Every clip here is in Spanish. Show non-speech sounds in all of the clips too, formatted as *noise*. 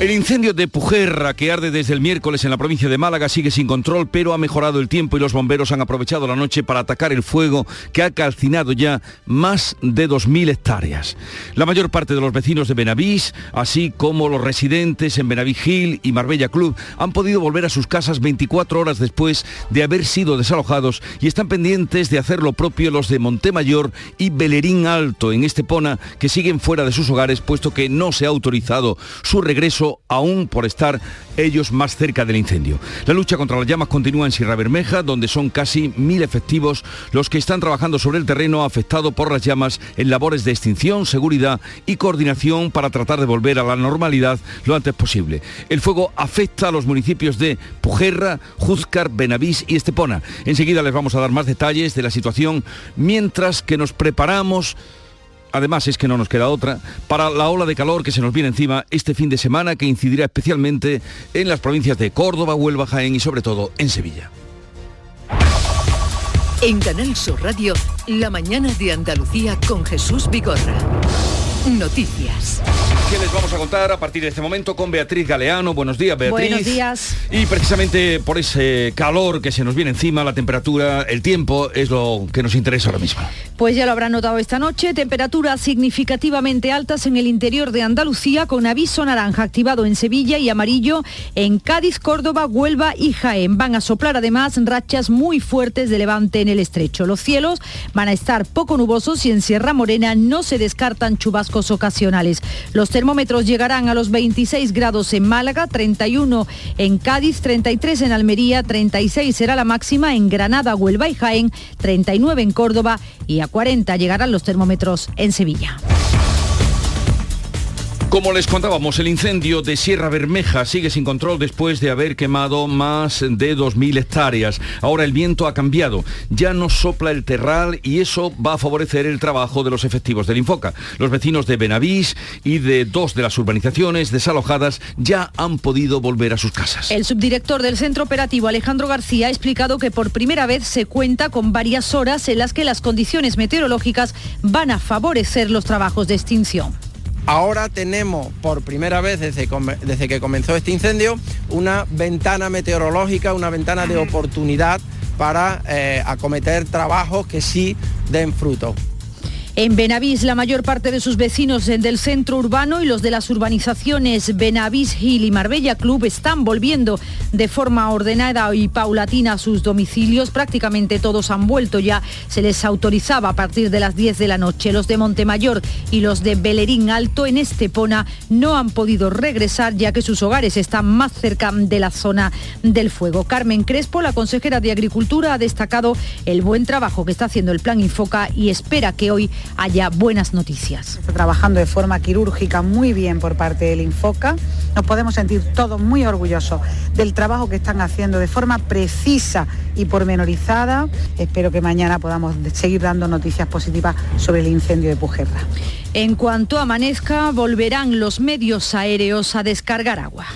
El incendio de Pujerra, que arde desde el miércoles en la provincia de Málaga, sigue sin control, pero ha mejorado el tiempo y los bomberos han aprovechado la noche para atacar el fuego que ha calcinado ya más de 2.000 hectáreas. La mayor parte de los vecinos de Benavís, así como los residentes en Benavís Gil y Marbella Club, han podido volver a sus casas 24 horas después de haber sido desalojados y están pendientes de hacer lo propio los de Montemayor y Belerín Alto en Estepona, que siguen fuera de sus hogares, puesto que no se ha autorizado su regreso aún por estar ellos más cerca del incendio. La lucha contra las llamas continúa en Sierra Bermeja, donde son casi mil efectivos los que están trabajando sobre el terreno afectado por las llamas en labores de extinción, seguridad y coordinación para tratar de volver a la normalidad lo antes posible. El fuego afecta a los municipios de Pujerra, Juzcar, Benavís y Estepona. Enseguida les vamos a dar más detalles de la situación mientras que nos preparamos además es que no nos queda otra, para la ola de calor que se nos viene encima este fin de semana que incidirá especialmente en las provincias de Córdoba, Huelva, Jaén y sobre todo en Sevilla. En Canal Sur Radio, la mañana de Andalucía con Jesús Vigorra. Noticias. ¿Qué les vamos a contar a partir de este momento con Beatriz Galeano? Buenos días, Beatriz. Buenos días. Y precisamente por ese calor que se nos viene encima, la temperatura, el tiempo, es lo que nos interesa ahora mismo. Pues ya lo habrán notado esta noche, temperaturas significativamente altas en el interior de Andalucía, con aviso naranja activado en Sevilla y amarillo en Cádiz, Córdoba, Huelva y Jaén. Van a soplar además rachas muy fuertes de levante en el estrecho. Los cielos van a estar poco nubosos y en Sierra Morena no se descartan chubascos ocasionales. Los termómetros llegarán a los 26 grados en Málaga, 31 en Cádiz, 33 en Almería, 36 será la máxima en Granada, Huelva y Jaén, 39 en Córdoba y a 40 llegarán los termómetros en Sevilla. Como les contábamos, el incendio de Sierra Bermeja sigue sin control después de haber quemado más de 2.000 hectáreas. Ahora el viento ha cambiado, ya no sopla el terral y eso va a favorecer el trabajo de los efectivos del Infoca. Los vecinos de Benavís y de dos de las urbanizaciones desalojadas ya han podido volver a sus casas. El subdirector del centro operativo, Alejandro García, ha explicado que por primera vez se cuenta con varias horas en las que las condiciones meteorológicas van a favorecer los trabajos de extinción. Ahora tenemos por primera vez desde, que comenzó este incendio una ventana meteorológica, una ventana de oportunidad para eh, acometer trabajos que sí den fruto. En Benavís, la mayor parte de sus vecinos del centro urbano y los de las urbanizaciones Benavís Hill y Marbella Club están volviendo de forma ordenada y paulatina a sus domicilios. Prácticamente todos han vuelto ya. Se les autorizaba a partir de las 10 de la noche. Los de Montemayor y los de Belerín Alto en Estepona no han podido regresar ya que sus hogares están más cerca de la zona del fuego. Carmen Crespo, la consejera de Agricultura, ha destacado el buen trabajo que está haciendo el Plan Infoca y espera que hoy haya buenas noticias. Está trabajando de forma quirúrgica muy bien por parte del Infoca. Nos podemos sentir todos muy orgullosos del trabajo que están haciendo de forma precisa y pormenorizada. Espero que mañana podamos seguir dando noticias positivas sobre el incendio de Pujerra. En cuanto amanezca, volverán los medios aéreos a descargar agua.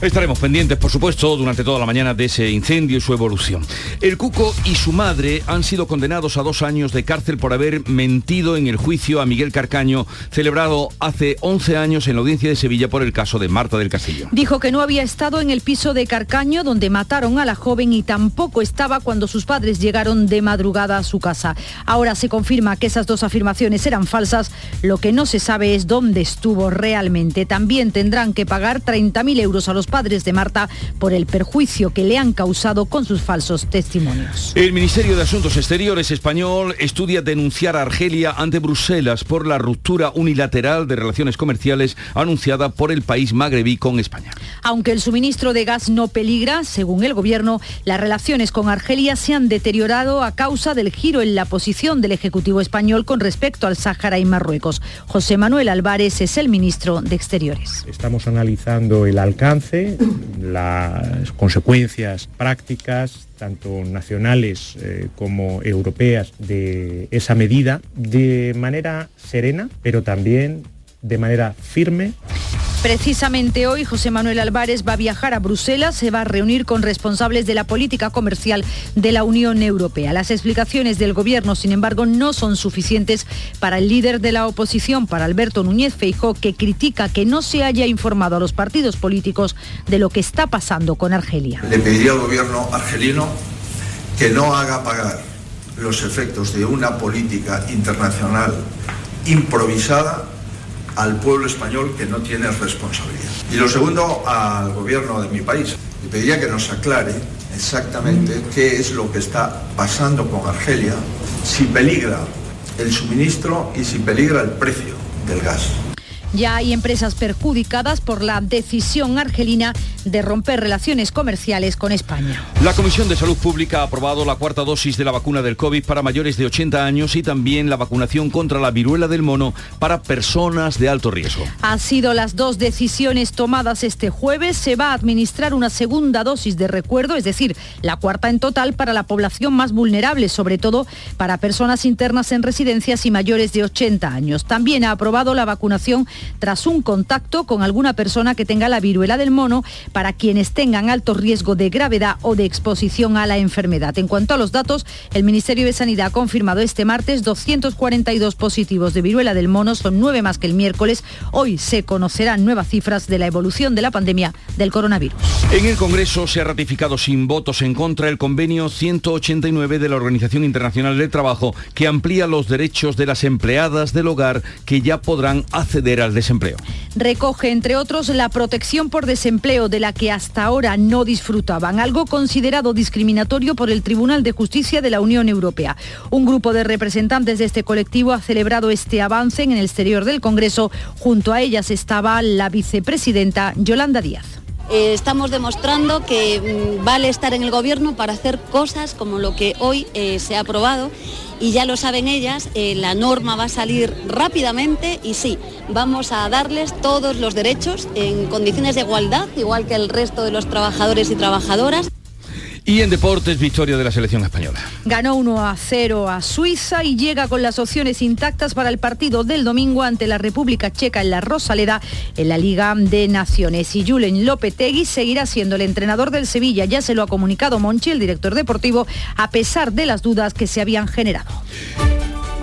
Estaremos pendientes, por supuesto, durante toda la mañana de ese incendio y su evolución. El Cuco y su madre han sido condenados a dos años de cárcel por haber mentido en el juicio a Miguel Carcaño, celebrado hace 11 años en la audiencia de Sevilla por el caso de Marta del Castillo. Dijo que no había estado en el piso de Carcaño donde mataron a la joven y tampoco estaba cuando sus padres llegaron de madrugada a su casa. Ahora se confirma que esas dos afirmaciones eran falsas. Lo que no se sabe es dónde estuvo realmente. También tendrán que pagar 30.000 euros a los padres de Marta por el perjuicio que le han causado con sus falsos testimonios. El Ministerio de Asuntos Exteriores español estudia denunciar a Argelia ante Bruselas por la ruptura unilateral de relaciones comerciales anunciada por el país magrebí con España. Aunque el suministro de gas no peligra, según el gobierno, las relaciones con Argelia se han deteriorado a causa del giro en la posición del Ejecutivo español con respecto al Sáhara y Marruecos. José Manuel Álvarez es el ministro de Exteriores. Estamos analizando el alcance las consecuencias prácticas, tanto nacionales eh, como europeas, de esa medida de manera serena, pero también de manera firme Precisamente hoy José Manuel Álvarez va a viajar a Bruselas, se va a reunir con responsables de la política comercial de la Unión Europea. Las explicaciones del Gobierno, sin embargo, no son suficientes para el líder de la oposición, para Alberto Núñez Feijó, que critica que no se haya informado a los partidos políticos de lo que está pasando con Argelia. Le pediría al Gobierno argelino que no haga pagar los efectos de una política internacional improvisada al pueblo español que no tiene responsabilidad. Y lo segundo, al gobierno de mi país. Le pediría que nos aclare exactamente qué es lo que está pasando con Argelia, si peligra el suministro y si peligra el precio del gas. Ya hay empresas perjudicadas por la decisión argelina de romper relaciones comerciales con España. La Comisión de Salud Pública ha aprobado la cuarta dosis de la vacuna del COVID para mayores de 80 años y también la vacunación contra la viruela del mono para personas de alto riesgo. Han sido las dos decisiones tomadas este jueves. Se va a administrar una segunda dosis de recuerdo, es decir, la cuarta en total para la población más vulnerable, sobre todo para personas internas en residencias y mayores de 80 años. También ha aprobado la vacunación tras un contacto con alguna persona que tenga la viruela del mono para quienes tengan alto riesgo de gravedad o de exposición a la enfermedad. En cuanto a los datos, el Ministerio de Sanidad ha confirmado este martes 242 positivos de viruela del mono, son nueve más que el miércoles. Hoy se conocerán nuevas cifras de la evolución de la pandemia del coronavirus. En el Congreso se ha ratificado sin votos en contra el convenio 189 de la Organización Internacional del Trabajo que amplía los derechos de las empleadas del hogar que ya podrán acceder al desempleo. Recoge, entre otros, la protección por desempleo de la que hasta ahora no disfrutaban, algo considerado discriminatorio por el Tribunal de Justicia de la Unión Europea. Un grupo de representantes de este colectivo ha celebrado este avance en el exterior del Congreso. Junto a ellas estaba la vicepresidenta Yolanda Díaz. Eh, estamos demostrando que mm, vale estar en el gobierno para hacer cosas como lo que hoy eh, se ha aprobado y ya lo saben ellas, eh, la norma va a salir rápidamente y sí, vamos a darles todos los derechos en condiciones de igualdad, igual que el resto de los trabajadores y trabajadoras. Y en deportes, victoria de la selección española. Ganó 1 a 0 a Suiza y llega con las opciones intactas para el partido del domingo ante la República Checa en la Rosaleda en la Liga de Naciones. Y Julen Lopetegui seguirá siendo el entrenador del Sevilla. Ya se lo ha comunicado Monchi, el director deportivo, a pesar de las dudas que se habían generado.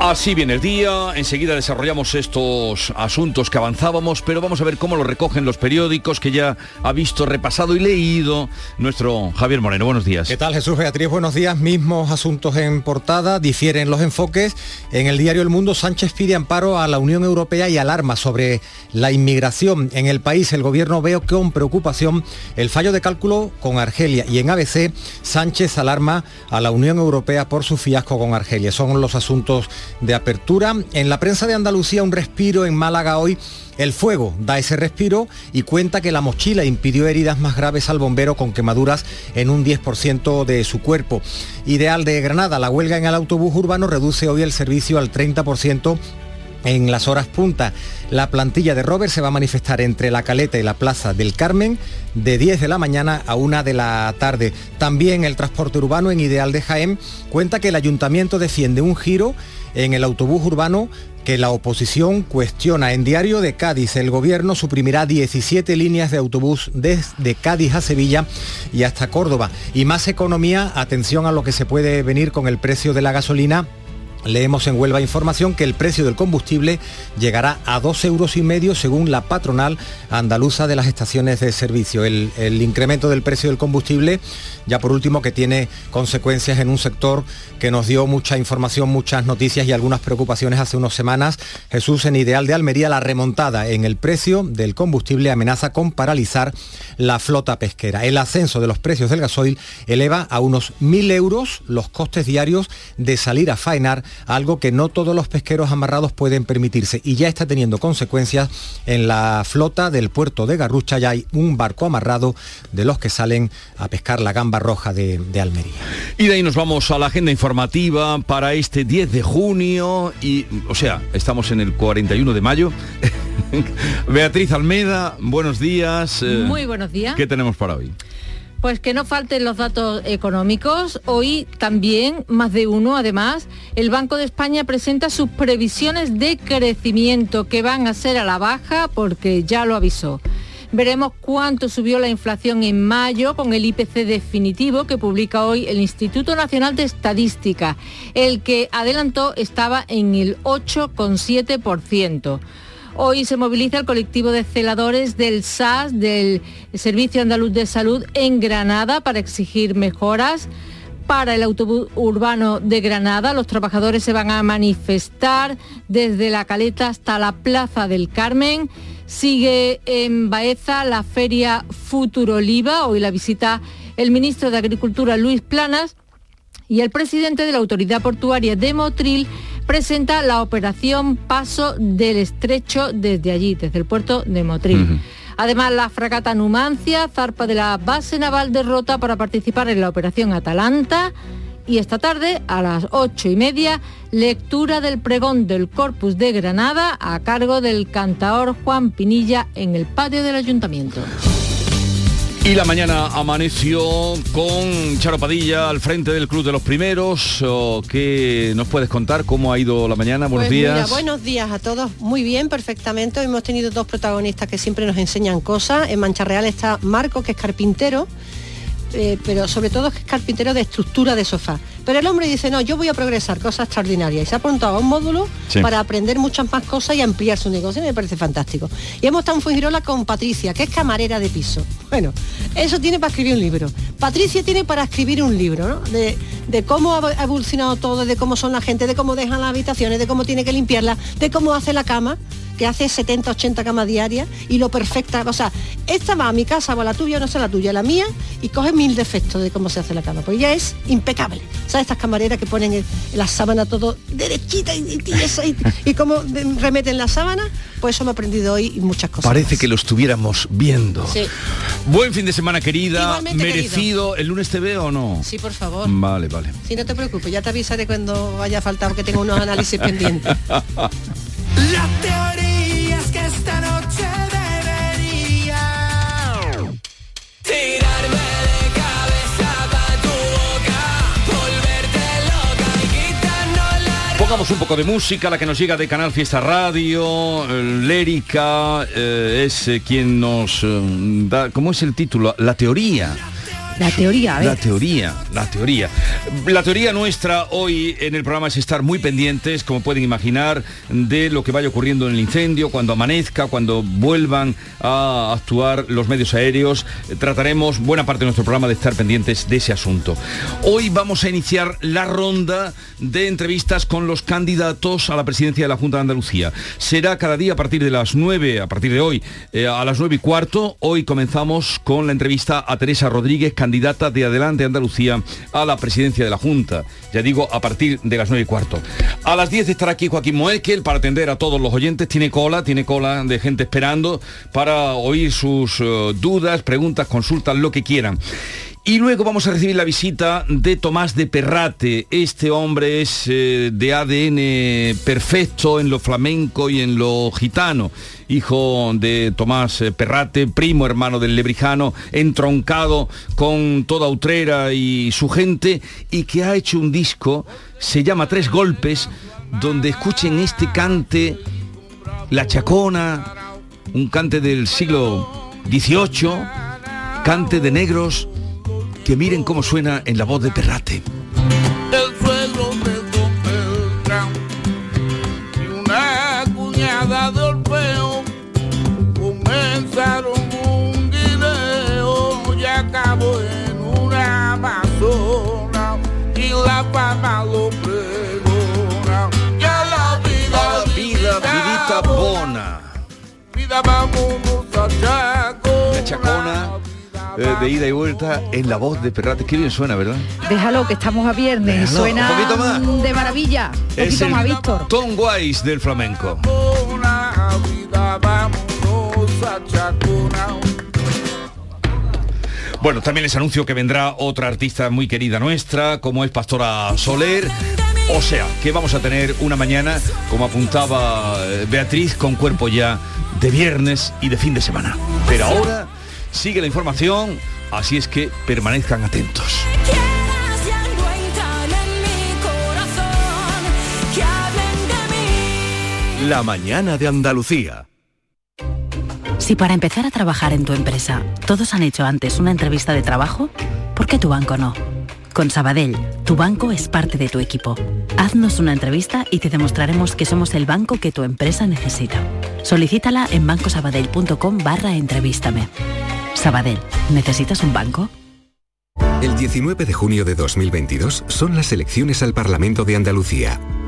Así viene el día, enseguida desarrollamos estos asuntos que avanzábamos, pero vamos a ver cómo lo recogen los periódicos que ya ha visto, repasado y leído nuestro Javier Moreno. Buenos días. ¿Qué tal Jesús Beatriz? Buenos días. Mismos asuntos en portada, difieren los enfoques. En el diario El Mundo, Sánchez pide amparo a la Unión Europea y alarma sobre la inmigración en el país. El gobierno veo con preocupación el fallo de cálculo con Argelia y en ABC, Sánchez alarma a la Unión Europea por su fiasco con Argelia. Son los asuntos de apertura. En la prensa de Andalucía un respiro en Málaga hoy. El fuego da ese respiro y cuenta que la mochila impidió heridas más graves al bombero con quemaduras en un 10% de su cuerpo. Ideal de Granada, la huelga en el autobús urbano reduce hoy el servicio al 30% en las horas punta. La plantilla de Robert se va a manifestar entre la Caleta y la Plaza del Carmen de 10 de la mañana a 1 de la tarde. También el transporte urbano en Ideal de Jaén cuenta que el ayuntamiento defiende un giro en el autobús urbano que la oposición cuestiona. En Diario de Cádiz, el gobierno suprimirá 17 líneas de autobús desde Cádiz a Sevilla y hasta Córdoba. Y más economía, atención a lo que se puede venir con el precio de la gasolina Leemos en Huelva Información que el precio del combustible llegará a dos euros y medio según la patronal andaluza de las estaciones de servicio. El, incremento del precio del combustible, ya por último, que tiene consecuencias en un sector que nos dio mucha información, muchas noticias y algunas preocupaciones hace unas semanas. Jesús, en Ideal de Almería, la remontada en el precio del combustible amenaza con paralizar la flota pesquera. El ascenso de los precios del gasoil eleva a unos mil euros los costes diarios de salir a faenar algo que no todos los pesqueros amarrados pueden permitirse y ya está teniendo consecuencias en la flota del puerto de Garrucha. Ya hay un barco amarrado de los que salen a pescar la gamba roja de, de Almería. Y de ahí nos vamos a la agenda informativa para este 10 de junio y, o sea, estamos en el 41 de mayo. *laughs* Beatriz Almeda, buenos días. eh, Muy buenos días. ¿Qué tenemos para hoy? Pues que no falten los datos económicos. Hoy también, más de uno, además, el Banco de España presenta sus previsiones de crecimiento que van a ser a la baja porque ya lo avisó. Veremos cuánto subió la inflación en mayo con el IPC definitivo que publica hoy el Instituto Nacional de Estadística. El que adelantó estaba en el 8,7%. Hoy se moviliza el colectivo de celadores del SAS, del Servicio Andaluz de Salud, en Granada para exigir mejoras. Para el autobús urbano de Granada, los trabajadores se van a manifestar desde la Caleta hasta la Plaza del Carmen. Sigue en Baeza la feria Futuroliva, hoy la visita el ministro de Agricultura Luis Planas y el presidente de la Autoridad Portuaria de Motril presenta la operación Paso del Estrecho desde allí, desde el puerto de Motril. Además, la fragata Numancia zarpa de la base naval de Rota para participar en la operación Atalanta. Y esta tarde, a las ocho y media, lectura del pregón del Corpus de Granada a cargo del cantaor Juan Pinilla en el patio del ayuntamiento. Y la mañana amaneció con Charo Padilla al frente del Club de los Primeros. Oh, ¿Qué nos puedes contar? ¿Cómo ha ido la mañana? Buenos Pues días. Mira, buenos días a todos. Muy bien, perfectamente. Hemos tenido dos protagonistas que siempre nos enseñan cosas. En Mancha Real está Marco, que es carpintero, eh, pero sobre todo que es carpintero de estructura de sofá. Pero el hombre dice, no, yo voy a progresar, cosas extraordinarias. Y se ha apuntado a un módulo Sí. para aprender muchas más cosas y ampliar su negocio. Y me parece fantástico. Y hemos estado en Fuengirola con Patricia, que es camarera de piso. Bueno, eso tiene para escribir un libro. Patricia tiene para escribir un libro, ¿no? De, de cómo ha evolucionado todo, de cómo son la gente, de cómo dejan las habitaciones, de cómo tiene que limpiarla, de cómo hace la cama que hace 70, 80 camas diarias y lo perfecta. O sea, esta va a mi casa o a la tuya, no sé la tuya, la mía, y coge mil defectos de cómo se hace la cama. Pues ella es impecable. ¿Sabes? Estas camareras que ponen en, en la sábana todo derechita y, y, eso, y, *laughs* y cómo remeten la sábana, pues eso me he aprendido hoy y muchas cosas. Parece que lo estuviéramos viendo. Sí. Buen fin de semana, querida. Igualmente, Merecido. ¿El lunes te veo o no? Sí, por favor. Vale, vale. Si no te preocupes, ya te avisaré cuando vaya faltado que tengo unos análisis *laughs* pendientes. La teoría es que esta noche debería la Pongamos un poco de música, la que nos llega de Canal Fiesta Radio, eh, Lérica, eh, es eh, quien nos da, ¿cómo es el título? La teoría. La teoría, a. La teoría, la teoría. La teoría nuestra hoy en el programa es estar muy pendientes, como pueden imaginar, de lo que vaya ocurriendo en el incendio, cuando amanezca, cuando vuelvan a actuar los medios aéreos. Trataremos buena parte de nuestro programa de estar pendientes de ese asunto. Hoy vamos a iniciar la ronda de entrevistas con los candidatos a la presidencia de la Junta de Andalucía. Será cada día a partir de las 9, a partir de hoy, eh, a las 9 y cuarto. Hoy comenzamos con la entrevista a Teresa Rodríguez, de Adelante Andalucía a la presidencia de la Junta. Ya digo, a partir de las 9 y cuarto. A las 10 estará aquí Joaquín Moekel para atender a todos los oyentes. Tiene cola, tiene cola de gente esperando para oír sus eh, dudas, preguntas, consultas, lo que quieran. Y luego vamos a recibir la visita de Tomás de Perrate. Este hombre es eh, de ADN perfecto en lo flamenco y en lo gitano. Hijo de Tomás eh, Perrate, primo hermano del Lebrijano, entroncado con toda Utrera y su gente, y que ha hecho un disco, se llama Tres Golpes, donde escuchen este cante, La Chacona, un cante del siglo XVIII, cante de negros, que miren cómo suena en la voz de Perrate. Vida vámonos a Chaco. La Chacona, eh, de ida y vuelta, en la voz de Perrate. Qué bien suena, ¿verdad? Déjalo, que estamos a viernes. Déjalo, Suena un poquito más. de maravilla. Un Es poquito el más, Víctor. Tom Wise del flamenco. Bueno, también les anuncio que vendrá otra artista muy querida nuestra, como es Pastora Soler. O sea, que vamos a tener una mañana, como apuntaba eh, Beatriz, con cuerpo ya de viernes y de fin de semana. Pero ahora sigue la información, así es que permanezcan atentos. La mañana de Andalucía. Si para empezar a trabajar en tu empresa todos han hecho antes una entrevista de trabajo, ¿por qué tu banco no? Con Sabadell, tu banco es parte de tu equipo. Haznos una entrevista y te demostraremos que somos el banco que tu empresa necesita. Solicítala en bancosabadell.com barra entrevístame. Sabadell, ¿necesitas un banco? El 19 de junio de 2022 son las elecciones al Parlamento de Andalucía.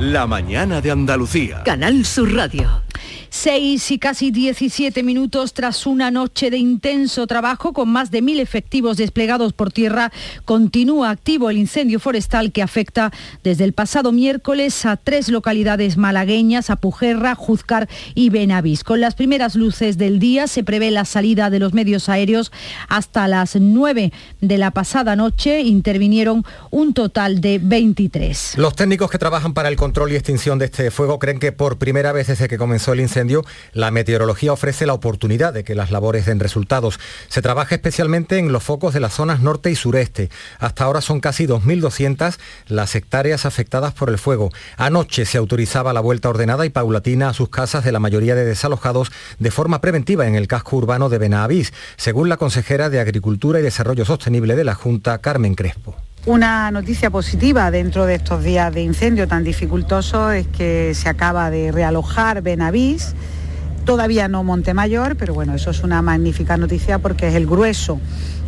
La mañana de Andalucía. Canal Sur Radio. 6 y casi 17 minutos tras una noche de intenso trabajo con más de mil efectivos desplegados por tierra, continúa activo el incendio forestal que afecta desde el pasado miércoles a tres localidades malagueñas, a Pujerra, Juzcar y Benavís. Con las primeras luces del día se prevé la salida de los medios aéreos hasta las 9 de la pasada noche. Intervinieron un total de 23. Los técnicos que trabajan para el control y extinción de este fuego creen que por primera vez desde que comenzó el incendio la meteorología ofrece la oportunidad de que las labores den resultados. Se trabaja especialmente en los focos de las zonas norte y sureste. Hasta ahora son casi 2.200 las hectáreas afectadas por el fuego. Anoche se autorizaba la vuelta ordenada y paulatina a sus casas de la mayoría de desalojados de forma preventiva en el casco urbano de Benavís, según la consejera de Agricultura y Desarrollo Sostenible de la Junta, Carmen Crespo. Una noticia positiva dentro de estos días de incendio tan dificultosos es que se acaba de realojar Benavís, todavía no Montemayor, pero bueno, eso es una magnífica noticia porque es el grueso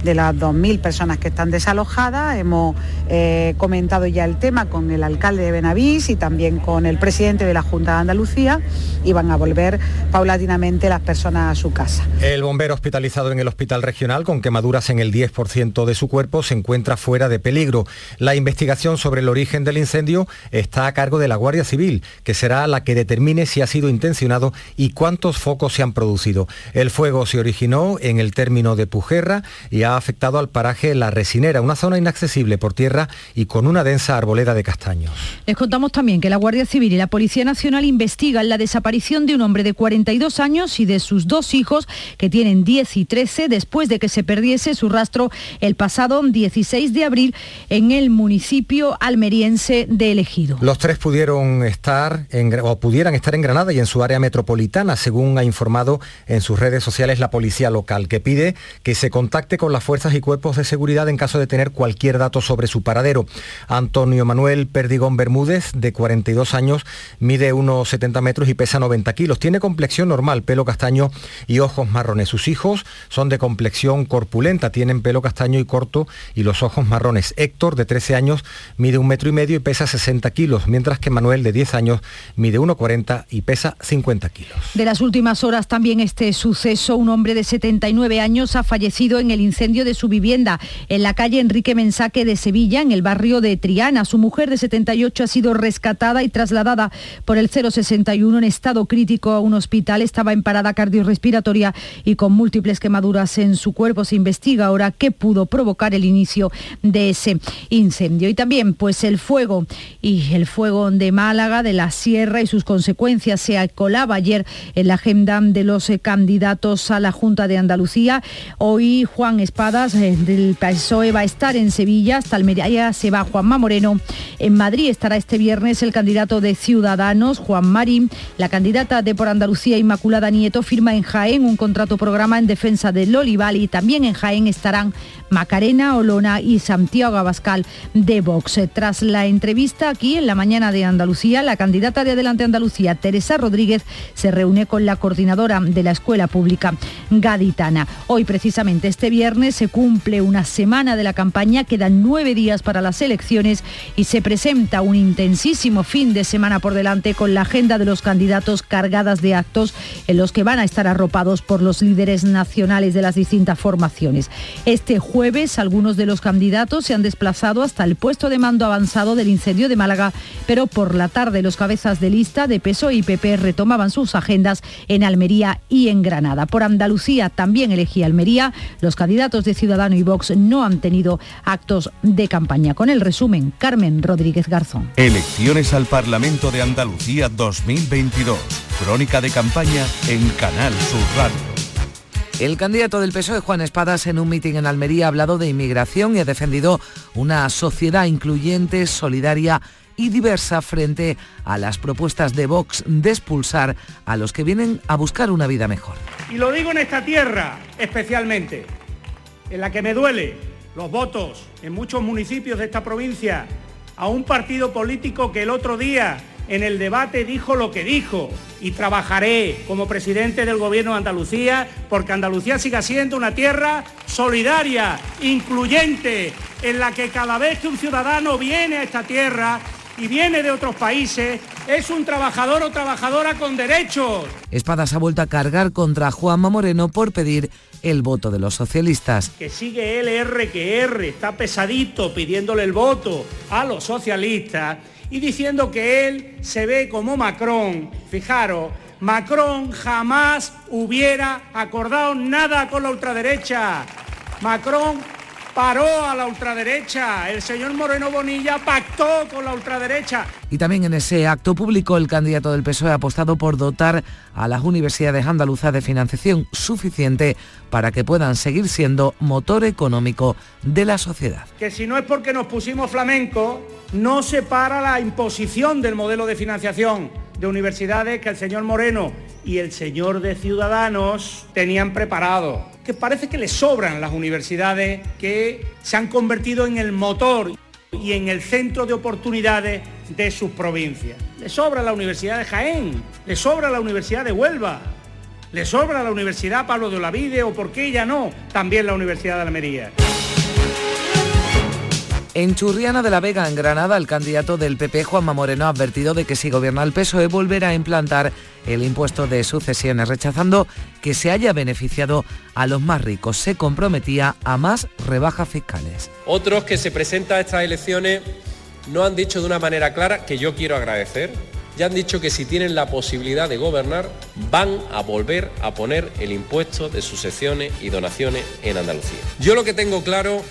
de las 2.000 personas que están desalojadas. Hemos eh, comentado ya el tema con el alcalde de Benavís y también con el presidente de la Junta de Andalucía y van a volver paulatinamente las personas a su casa. El bombero hospitalizado en el hospital regional con quemaduras en el 10% de su cuerpo se encuentra fuera de peligro. La investigación sobre el origen del incendio está a cargo de la Guardia Civil, que será la que determine si ha sido intencionado y cuántos focos se han producido. El fuego se originó en el término de Pujerra y ha afectado al paraje La Resinera, una zona inaccesible por tierra y con una densa arboleda de castaños. Les contamos también que la Guardia Civil y la Policía Nacional investigan la desaparición de un hombre de 42 años y de sus dos hijos, que tienen 10 y 13, después de que se perdiese su rastro el pasado 16 de abril en el municipio almeriense de Elegido. Los tres pudieron estar en, o pudieran estar en Granada y en su área metropolitana, según ha informado en sus redes sociales la policía local, que pide que se contacte con las fuerzas y cuerpos de seguridad en caso de tener cualquier dato sobre su paradero. Antonio Manuel Perdigón Bermúdez, de 42 años, mide unos 70 metros y pesa 90 kilos. Tiene complexión normal, pelo castaño y ojos marrones. Sus hijos son de complexión corpulenta, tienen pelo castaño y corto y los ojos marrones. Héctor, de 13 años, mide un metro y medio y pesa 60 kilos, mientras que Manuel, de 10 años, mide 1,40 y pesa 50 kilos. De las últimas horas también este suceso, un hombre de 79 años ha fallecido en el incendio de su vivienda en la calle Enrique Mensaque de Sevilla, en el barrio de Triana. Su mujer de 78 ha sido rescatada y trasladada por el 061 en estado crítico a un hospital. Estaba en parada cardiorrespiratoria y con múltiples quemaduras en su cuerpo. Se investiga ahora qué pudo provocar el inicio de ese incendio. Y también pues el fuego y el fuego de Málaga, de la sierra y sus consecuencias se colaba ayer en la agenda de los eh, candidatos a la Junta de Andalucía. Hoy Juan Espadas eh, del PSOE va a estar en Sevilla, hasta Almería se va Juanma Moreno. En Madrid estará este viernes el candidato de Ciudadanos, Juan Marín. La candidata de Por Andalucía, Inmaculada Nieto, firma en Jaén un contrato programa en defensa del Olival y también en Jaén estarán Macarena Olona y Santiago Abascal de Vox. Tras la entrevista aquí en la mañana de Andalucía, la candidata de Adelante Andalucía, Teresa Rodríguez, se reúne con la coordinadora de la Escuela Pública Gaditana. Hoy, precisamente este viernes, se cumple una semana de la campaña, quedan nueve días para las elecciones y se presenta un intensísimo fin de semana por delante con la agenda de los candidatos cargadas de actos en los que van a estar arropados por los líderes nacionales de las distintas formaciones. Este jueves, algunos de los candidatos se han desplazado hasta el puesto de mando avanzado del incendio de Málaga, pero por la tarde los cabezas de lista de PSOE y PP retomaban sus agendas en Almería y en Granada. Por Andalucía también elegí Almería. Los candidatos de Ciudadano y Vox no han tenido actos de campaña. Con el resumen, Carmen Rodríguez Garzón. Elecciones al Parlamento de Andalucía 2022. Crónica de campaña en Canal Sur Radio. El candidato del PSOE, Juan Espadas, en un mitin en Almería ha hablado de inmigración y ha defendido una sociedad incluyente, solidaria y diversa frente a las propuestas de Vox de expulsar a los que vienen a buscar una vida mejor. Y lo digo en esta tierra especialmente, en la que me duele los votos en muchos municipios de esta provincia a un partido político que el otro día en el debate dijo lo que dijo y trabajaré como presidente del Gobierno de Andalucía porque Andalucía siga siendo una tierra solidaria, incluyente, en la que cada vez que un ciudadano viene a esta tierra y viene de otros países, es un trabajador o trabajadora con derechos. Espadas ha vuelto a cargar contra Juanma Moreno por pedir el voto de los socialistas. Que sigue LR que R, está pesadito pidiéndole el voto a los socialistas y diciendo que él se ve como Macron. Fijaros, Macron jamás hubiera acordado nada con la ultraderecha. Macron paró a la ultraderecha. El señor Moreno Bonilla pactó con la ultraderecha. Y también en ese acto público el candidato del PSOE ha apostado por dotar a las universidades andaluzas de financiación suficiente para que puedan seguir siendo motor económico de la sociedad. Que si no es porque nos pusimos flamenco, no se para la imposición del modelo de financiación de universidades que el señor Moreno y el señor de Ciudadanos tenían preparado. Que parece que le sobran las universidades que se han convertido en el motor y en el centro de oportunidades de sus provincias. Le sobra la Universidad de Jaén, le sobra la Universidad de Huelva, le sobra la Universidad Pablo de Olavide o por qué ya no, también la Universidad de Almería. En Churriana de la Vega, en Granada, el candidato del PP, Juanma Moreno, ha advertido de que si gobierna el PSOE volverá a implantar el impuesto de sucesiones, rechazando que se haya beneficiado a los más ricos. Se comprometía a más rebajas fiscales. Otros que se presentan a estas elecciones no han dicho de una manera clara, que yo quiero agradecer, ya han dicho que si tienen la posibilidad de gobernar, van a volver a poner el impuesto de sucesiones y donaciones en Andalucía. Yo lo que tengo claro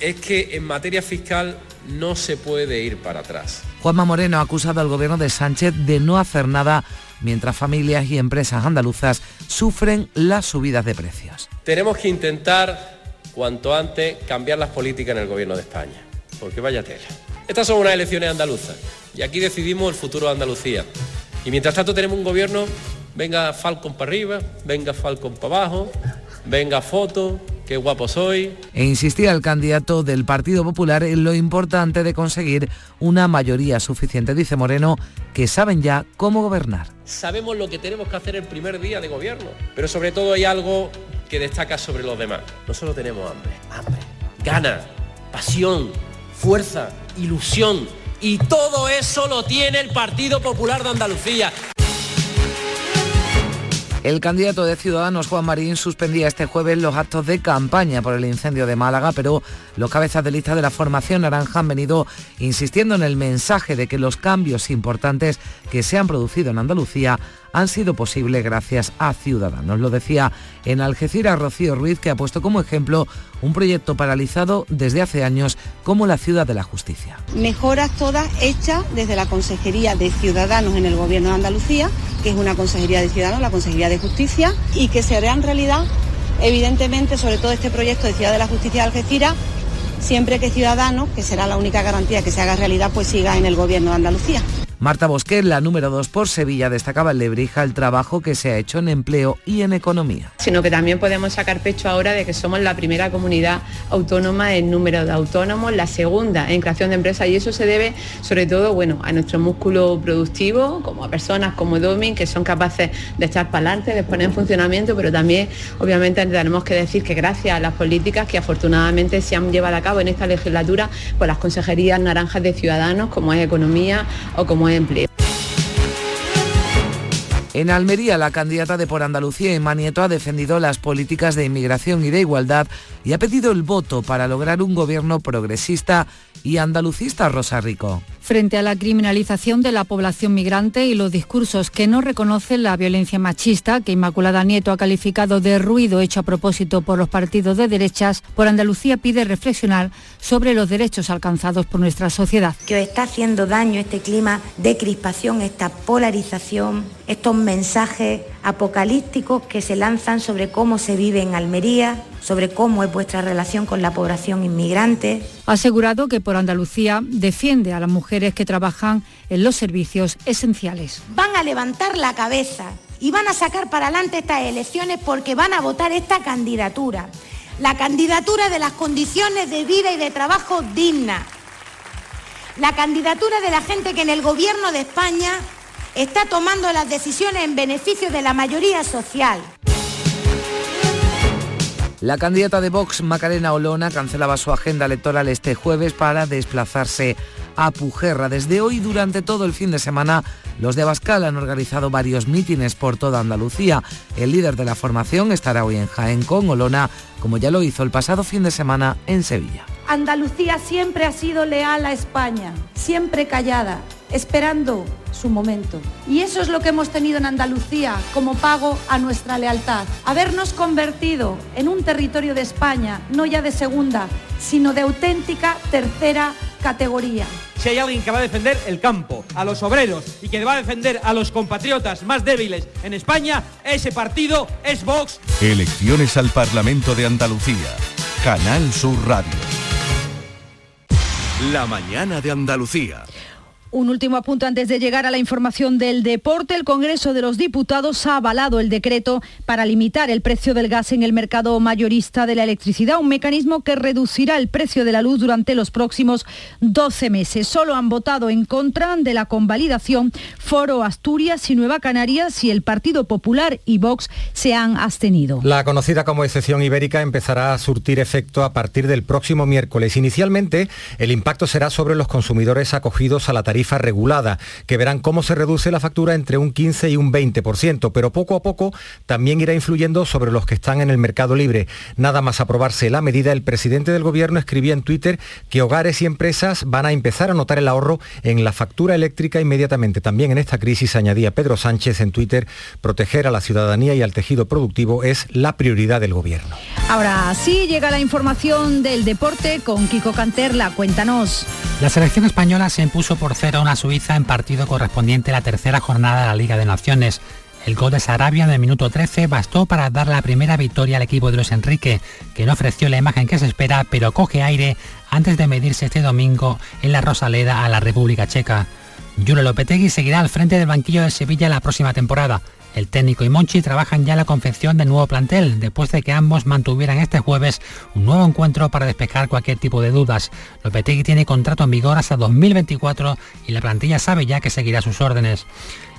es que en materia fiscal no se puede ir para atrás. Juanma Moreno ha acusado al gobierno de Sánchez de no hacer nada mientras familias y empresas andaluzas sufren las subidas de precios. Tenemos que intentar cuanto antes cambiar las políticas en el gobierno de España, porque vaya tela. Estas son unas elecciones andaluzas y aquí decidimos el futuro de Andalucía. Y mientras tanto tenemos un gobierno, venga Falcon para arriba, venga Falcon para abajo, venga foto, qué guapo soy. E insistía el candidato del Partido Popular en lo importante de conseguir una mayoría suficiente. Dice Moreno que saben ya cómo gobernar. Sabemos lo que tenemos que hacer el primer día de gobierno, pero sobre todo hay algo que destaca sobre los demás. No solo tenemos hambre, hambre, gana, pasión, fuerza, ilusión. Y todo eso lo tiene el Partido Popular de Andalucía. El candidato de Ciudadanos, Juan Marín, suspendía este jueves los actos de campaña por el incendio de Málaga, pero los cabezas de lista de la formación naranja han venido insistiendo en el mensaje de que los cambios importantes que se han producido en Andalucía han sido posibles gracias a Ciudadanos. Lo decía en Algeciras Rocío Ruiz, que ha puesto como ejemplo un proyecto paralizado desde hace años como la Ciudad de la Justicia. Mejoras todas hechas desde la Consejería de Ciudadanos en el Gobierno de Andalucía, que es una Consejería de Ciudadanos, la Consejería de Justicia, y que se harán realidad, evidentemente, sobre todo este proyecto de Ciudad de la Justicia de Algeciras, siempre que Ciudadanos, que será la única garantía que se haga realidad, pues siga en el Gobierno de Andalucía. Marta Bosquet, la número 2 por Sevilla, destacaba en Lebrija el trabajo que se ha hecho en empleo y en economía. Sino que también podemos sacar pecho ahora de que somos la primera comunidad autónoma en número de autónomos, la segunda en creación de empresas y eso se debe sobre todo bueno, a nuestro músculo productivo, como a personas como Domin, que son capaces de echar para adelante, de poner en funcionamiento, pero también obviamente tenemos que decir que gracias a las políticas que afortunadamente se han llevado a cabo en esta legislatura, por las consejerías naranjas de Ciudadanos, como es Economía o como empleo. En Almería, la candidata de Por Andalucía, Emma Nieto, ha defendido las políticas de inmigración y de igualdad y ha pedido el voto para lograr un gobierno progresista y andalucista, Rosa Rico. Frente a la criminalización de la población migrante y los discursos que no reconocen la violencia machista, que Inmaculada Nieto ha calificado de ruido hecho a propósito por los partidos de derechas, Por Andalucía pide reflexionar sobre los derechos alcanzados por nuestra sociedad. Que os está haciendo daño este clima de crispación, esta polarización, estos mensajes apocalípticos que se lanzan sobre cómo se vive en Almería, sobre cómo es vuestra relación con la población inmigrante. Ha asegurado que por Andalucía defiende a las mujeres que trabajan en los servicios esenciales. Van a levantar la cabeza y van a sacar para adelante estas elecciones porque van a votar esta candidatura. La candidatura de las condiciones de vida y de trabajo dignas. La candidatura de la gente que en el gobierno de España está tomando las decisiones en beneficio de la mayoría social. La candidata de Vox, Macarena Olona, cancelaba su agenda electoral este jueves para desplazarse a Pujerra. Desde hoy, durante todo el fin de semana, los de Abascal han organizado varios mítines por toda Andalucía. El líder de la formación estará hoy en Jaén con Olona, como ya lo hizo el pasado fin de semana en Sevilla. Andalucía siempre ha sido leal a España, siempre callada, esperando su momento. Y eso es lo que hemos tenido en Andalucía como pago a nuestra lealtad. Habernos convertido en un territorio de España, no ya de segunda, sino de auténtica tercera categoría. Si hay alguien que va a defender el campo, a los obreros y que va a defender a los compatriotas más débiles en España, ese partido es Vox. Elecciones al Parlamento de Andalucía. Canal Sur Radio. La mañana de Andalucía. Un último apunte antes de llegar a la información del deporte. El Congreso de los Diputados ha avalado el decreto para limitar el precio del gas en el mercado mayorista de la electricidad, un mecanismo que reducirá el precio de la luz durante los próximos 12 meses. Solo han votado en contra de la convalidación Foro Asturias y Nueva Canarias y el Partido Popular y Vox se han abstenido. La conocida como excepción ibérica empezará a surtir efecto a partir del próximo miércoles. Inicialmente, el impacto será sobre los consumidores acogidos a la tarifa tarifa regulada, que verán cómo se reduce la factura entre un 15 y un 20%, pero poco a poco también irá influyendo sobre los que están en el mercado libre. Nada más aprobarse la medida, el presidente del gobierno escribía en Twitter que hogares y empresas van a empezar a notar el ahorro en la factura eléctrica inmediatamente. También en esta crisis, añadía Pedro Sánchez en Twitter, proteger a la ciudadanía y al tejido productivo es la prioridad del gobierno. Ahora sí llega la información del deporte con Kiko Canterla. Cuéntanos. La selección española se impuso por cero a una Suiza en partido correspondiente la tercera jornada de la Liga de Naciones. El gol de Sarabia en el minuto 13 bastó para dar la primera victoria al equipo de Luis Enrique, que no ofreció la imagen que se espera, pero coge aire antes de medirse este domingo en la Rosaleda a la República Checa. Julio Lopetegui seguirá al frente del banquillo de Sevilla la próxima temporada. El técnico y Monchi trabajan ya la confección del nuevo plantel, después de que ambos mantuvieran este jueves un nuevo encuentro para despejar cualquier tipo de dudas. Lopetegui tiene contrato en vigor hasta 2024 y la plantilla sabe ya que seguirá sus órdenes.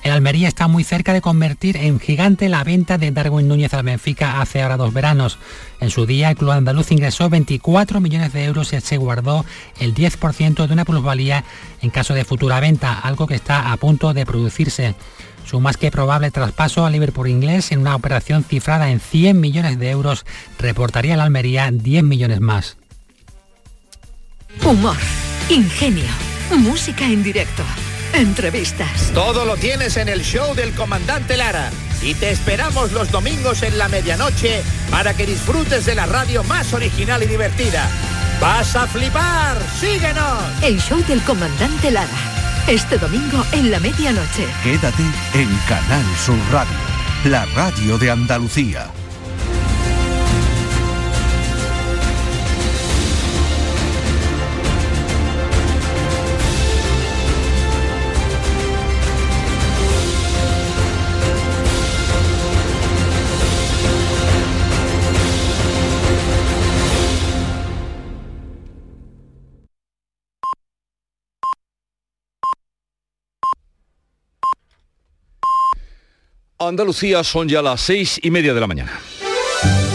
El Almería está muy cerca de convertir en gigante la venta de Darwin Núñez al Benfica hace ahora dos veranos. En su día, el club andaluz ingresó 24 millones de euros y se guardó el 10% de una plusvalía en caso de futura venta, algo que está a punto de producirse. Su más que probable traspaso al Liverpool inglés en una operación cifrada en 100 millones de euros reportaría la Almería 10 millones más. Humor, ingenio, música en directo. entrevistas. Todo lo tienes en el show del comandante Lara. Y te esperamos los domingos en la medianoche para que disfrutes de la radio más original y divertida. ¡Vas a flipar! ¡Síguenos! El show del comandante Lara. Este domingo en la medianoche. Quédate en Canal Sur Radio, la radio de Andalucía. Andalucía son ya las seis y media de la mañana.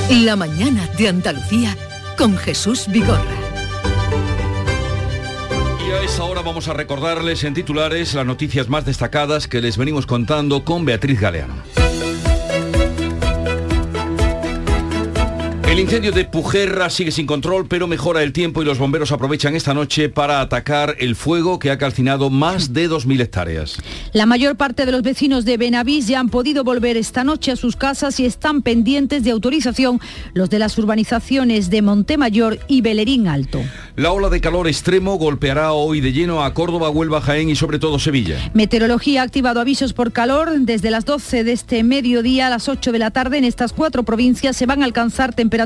La mañana de Andalucía con Jesús Vigorra. Y a esa hora vamos a recordarles en titulares las noticias más destacadas que les venimos contando con Beatriz Galeano. El incendio de Pujerra sigue sin control, pero mejora el tiempo y los bomberos aprovechan esta noche para atacar el fuego que ha calcinado más de 2.000 hectáreas. La mayor parte de los vecinos de Benavís ya han podido volver esta noche a sus casas y están pendientes de autorización los de las urbanizaciones de Montemayor y Belerín Alto. La ola de calor extremo golpeará hoy de lleno a Córdoba, Huelva, Jaén y sobre todo Sevilla. Meteorología ha activado avisos por calor desde las 12 de este mediodía a las 8 de la tarde. En estas cuatro provincias se van a alcanzar temperaturas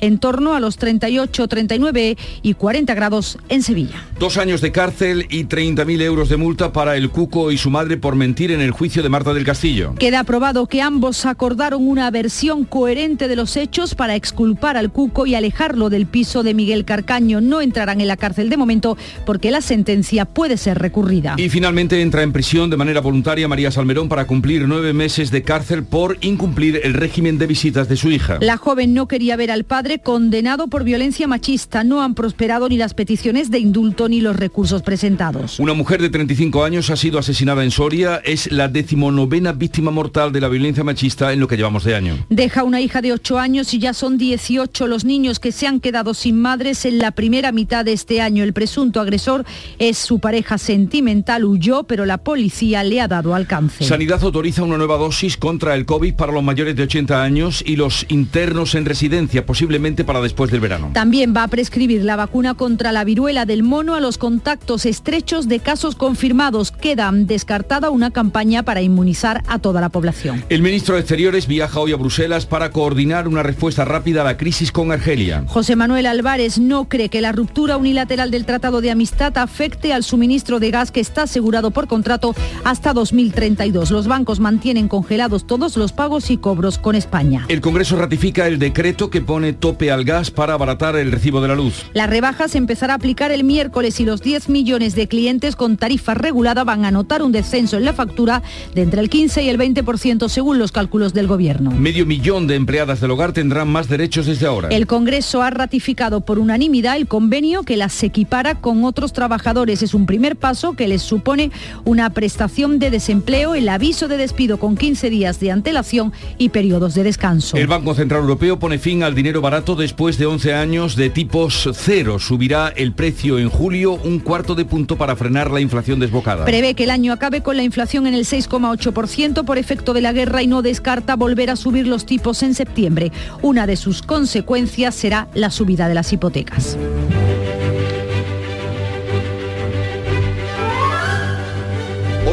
en torno a los 38, 39 y 40 grados en Sevilla. Dos años de cárcel y 30.000 euros de multa para el Cuco y su madre por mentir en el juicio de Marta del Castillo. Queda aprobado que ambos acordaron una versión coherente de los hechos para exculpar al Cuco y alejarlo del piso de Miguel Carcaño. No entrarán en la cárcel de momento porque la sentencia puede ser recurrida. Y finalmente entra en prisión de manera voluntaria María Salmerón para cumplir nueve meses de cárcel por incumplir el régimen de visitas de su hija. La joven no quería ver al padre condenado por violencia machista. No han prosperado ni las peticiones de indulto ni los recursos presentados. Una mujer de 35 años ha sido asesinada en Soria. Es la decimonovena víctima mortal de la violencia machista en lo que llevamos de año. Deja una hija de 8 años y ya son 18 los niños que se han quedado sin madres en la primera mitad de este año. El presunto agresor es su pareja sentimental, huyó, pero la policía le ha dado alcance. Sanidad autoriza una nueva dosis contra el COVID para los mayores de 80 años y los internos en residencia, posiblemente para después del verano. También va a prescribir la vacuna contra la viruela del mono a los contactos estrechos de casos confirmados. Queda descartada una campaña para inmunizar a toda la población. El ministro de Exteriores viaja hoy a Bruselas para coordinar una respuesta rápida a la crisis con Argelia. José Manuel Álvarez no cree que la ruptura unilateral del Tratado de Amistad afecte al suministro de gas que está asegurado por contrato hasta 2032. Los bancos mantienen congelados todos los pagos y cobros con España. El Congreso ratifica el decreto que pone tope al gas para abaratar el recibo de la luz. La rebaja se empezará a aplicar el miércoles y los 10 millones de clientes con tarifa regulada van a notar un descenso en la factura de entre el 15 y el 20% según los cálculos del gobierno. Medio millón de empleadas del hogar tendrán más derechos desde ahora. El Congreso ha ratificado por unanimidad el convenio que las equipara con otros trabajadores. Es un primer paso que les supone una prestación de desempleo, el aviso de despido con 15 días de antelación y periodos de descanso. El Banco Central Europeo pone fin al dinero barato después de 11 años de tipos cero. Subirá el precio en julio un cuarto de punto para frenar la inflación desbocada. Prevé que el año acabe con la inflación en el 6,8% por efecto de la guerra y no descarta volver a subir los tipos en septiembre. Una de sus consecuencias será la subida de las hipotecas.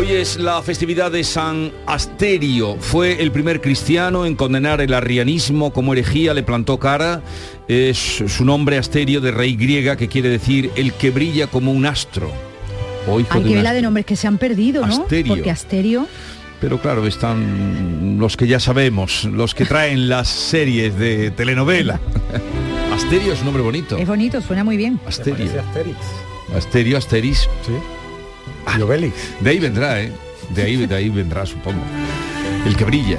Hoy es la festividad de San Asterio. Fue el primer cristiano en condenar el arrianismo como herejía, le plantó cara. Es su nombre Asterio de rey griega que quiere decir el que brilla como un astro. Hay de que ver la de nombres que se han perdido, ¿no? Asterio. Porque Asterio... Pero claro, están los que ya sabemos, los que traen las series de telenovela. Asterio es un nombre bonito. Es bonito, suena muy bien. Asterio. Asterio, Asteris. Sí. Y Obelix. De ahí vendrá, ¿eh? De ahí, de ahí vendrá, supongo. El que brilla.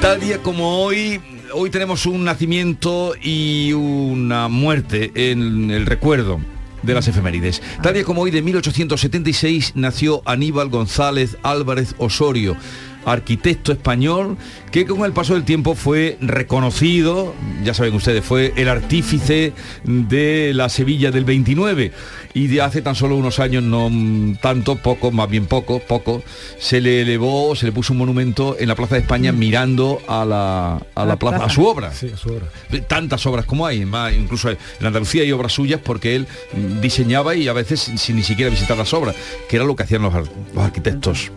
Tal día como hoy, hoy tenemos un nacimiento y una muerte en el recuerdo de las efemérides. Tal día como hoy de 1876 nació Aníbal González Álvarez Osorio. arquitecto español que con el paso del tiempo fue reconocido, ya saben ustedes, fue el artífice de la Sevilla del 29 y de hace tan solo unos años, no tanto, poco, más bien poco, poco, se le elevó, se le puso un monumento en la Plaza de España mm. mirando a la, a la, plaza, a su obra. Sí, a su obra. Tantas obras como hay, incluso en Andalucía hay obras suyas porque él diseñaba y a veces sin ni siquiera visitar las obras, que era lo que hacían los, los arquitectos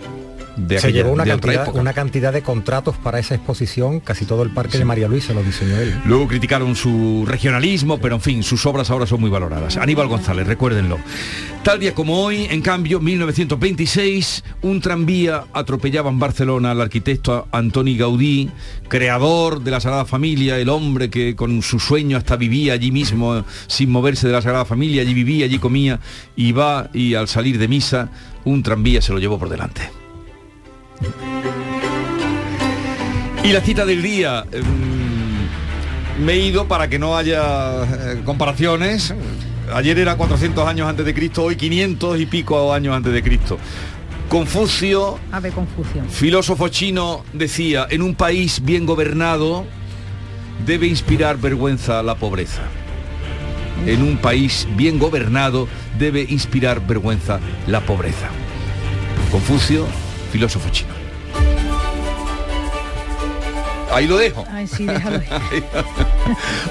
se llevó una, cantidad, una cantidad de contratos para esa exposición, casi todo el parque de María Luisa lo diseñó él. Luego criticaron su regionalismo, pero en fin, sus obras ahora son muy valoradas. Aníbal González, recuérdenlo. Tal día como hoy, en cambio, 1926, un tranvía atropellaba en Barcelona al arquitecto Antoni Gaudí, creador de la Sagrada Familia, el hombre que con su sueño hasta vivía allí mismo, sin moverse de la Sagrada Familia, allí vivía, allí comía, y va y al salir de misa, un tranvía se lo llevó por delante. Y la cita del día. Em, me he ido para que no haya eh, comparaciones. Ayer era 400 años antes de Cristo, hoy 500 y pico años antes de Cristo. Confucio, Ave Confucio, filósofo chino, decía, en un país bien gobernado debe inspirar vergüenza la pobreza. En un país bien gobernado debe inspirar vergüenza la pobreza. Confucio, filósofo chino. Ahí lo dejo. *laughs*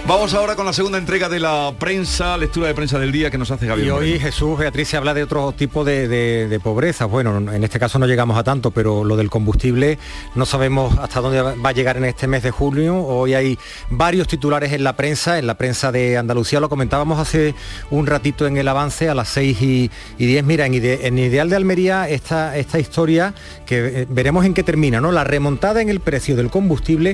Vamos ahora con la segunda entrega de la prensa, lectura de prensa del día que nos hace Javier. Y hoy Jesús Beatriz se habla de otro tipo de, pobreza. Bueno, en este caso no llegamos a tanto, pero lo del combustible no sabemos hasta dónde va a llegar en este mes de julio. Hoy hay varios titulares en la prensa, en la prensa de Andalucía. Lo comentábamos hace un ratito en el avance a las 6 y, 10. Mira, en, en, Ideal de Almería esta, esta historia que eh, veremos en qué termina, ¿no? La remontada en el precio del combustible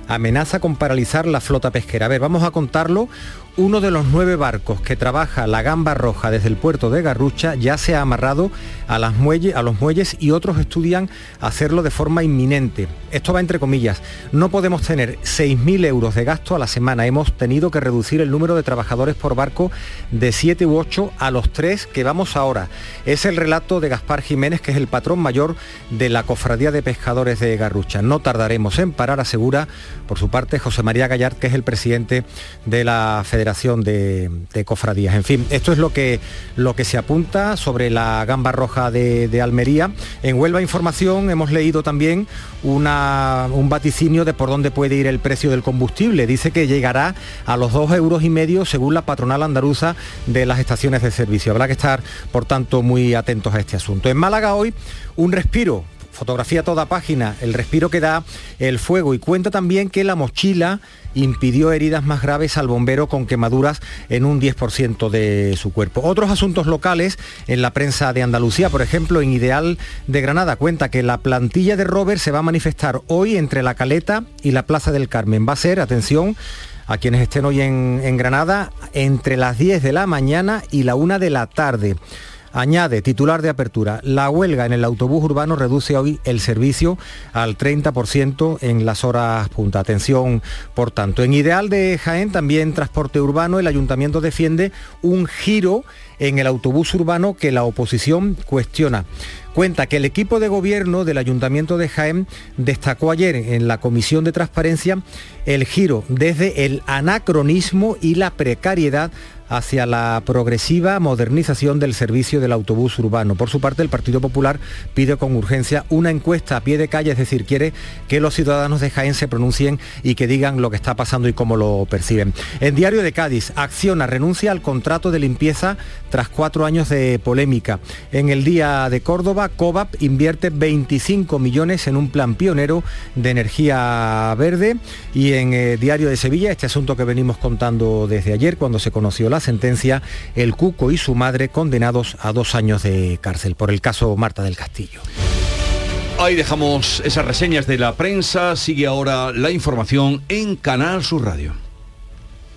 amenaza con paralizar la flota pesquera. A ver, vamos a contarlo uno de los nueve barcos que trabaja la gamba roja desde el puerto de Garrucha ya se ha amarrado a, las a los muelles y otros estudian hacerlo de forma inminente. Esto va entre comillas. No podemos tener 6.000 euros de gasto a la semana. Hemos tenido que reducir el número de trabajadores por barco de 7 u 8 a los 3 que vamos ahora. Es el relato de Gaspar Jiménez, que es el patrón mayor de la Cofradía de Pescadores de Garrucha. No tardaremos en parar, asegura por su parte José María Gallard, que es el presidente de la Federación de, Cofradías. En fin, esto es lo que, lo que se apunta sobre la gamba roja de, Almería. En Huelva Información hemos leído también un vaticinio de por dónde puede ir el precio del combustible. Dice que llegará a los dos euros y medio según la patronal andaluza de las estaciones de servicio. Habrá que estar, por tanto, muy atentos a este asunto. En Málaga hoy un respiro fotografía toda página, el respiro que da el fuego y cuenta también que la mochila impidió heridas más graves al bombero con quemaduras en un 10% de su cuerpo. Otros asuntos locales en la prensa de Andalucía, por ejemplo, en Ideal de Granada, cuenta que la plantilla de Robert se va a manifestar hoy entre la Caleta y la Plaza del Carmen. Va a ser, atención, a quienes estén hoy en, Granada, entre las 10 de la mañana y la 1 de la tarde. Añade, titular de apertura, la huelga en el autobús urbano reduce hoy el servicio al 30% en las horas punta. Atención, por tanto. En Ideal de Jaén, también transporte urbano, el ayuntamiento defiende un giro en el autobús urbano que la oposición cuestiona. Cuenta que el equipo de gobierno del Ayuntamiento de Jaén destacó ayer en la Comisión de Transparencia el giro desde el anacronismo y la precariedad hacia la progresiva modernización del servicio del autobús urbano. Por su parte, el Partido Popular pide con urgencia una encuesta a pie de calle, es decir, quiere que los ciudadanos de Jaén se pronuncien y que digan lo que está pasando y cómo lo perciben. En Diario de Cádiz, Acciona renuncia al contrato de limpieza tras cuatro años de polémica. En el día de Córdoba, COVAP invierte 25 millones en un plan pionero de energía verde y en el eh, Diario de Sevilla, este asunto que venimos contando desde ayer cuando se conoció la sentencia, el Cuco y su madre condenados a dos años de cárcel por el caso Marta del Castillo. Ahí dejamos esas reseñas de la prensa. Sigue ahora la información en Canal Sur Radio.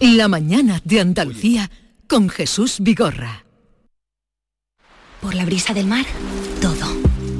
La mañana de Andalucía con Jesús Vigorra. Por la brisa del mar, todo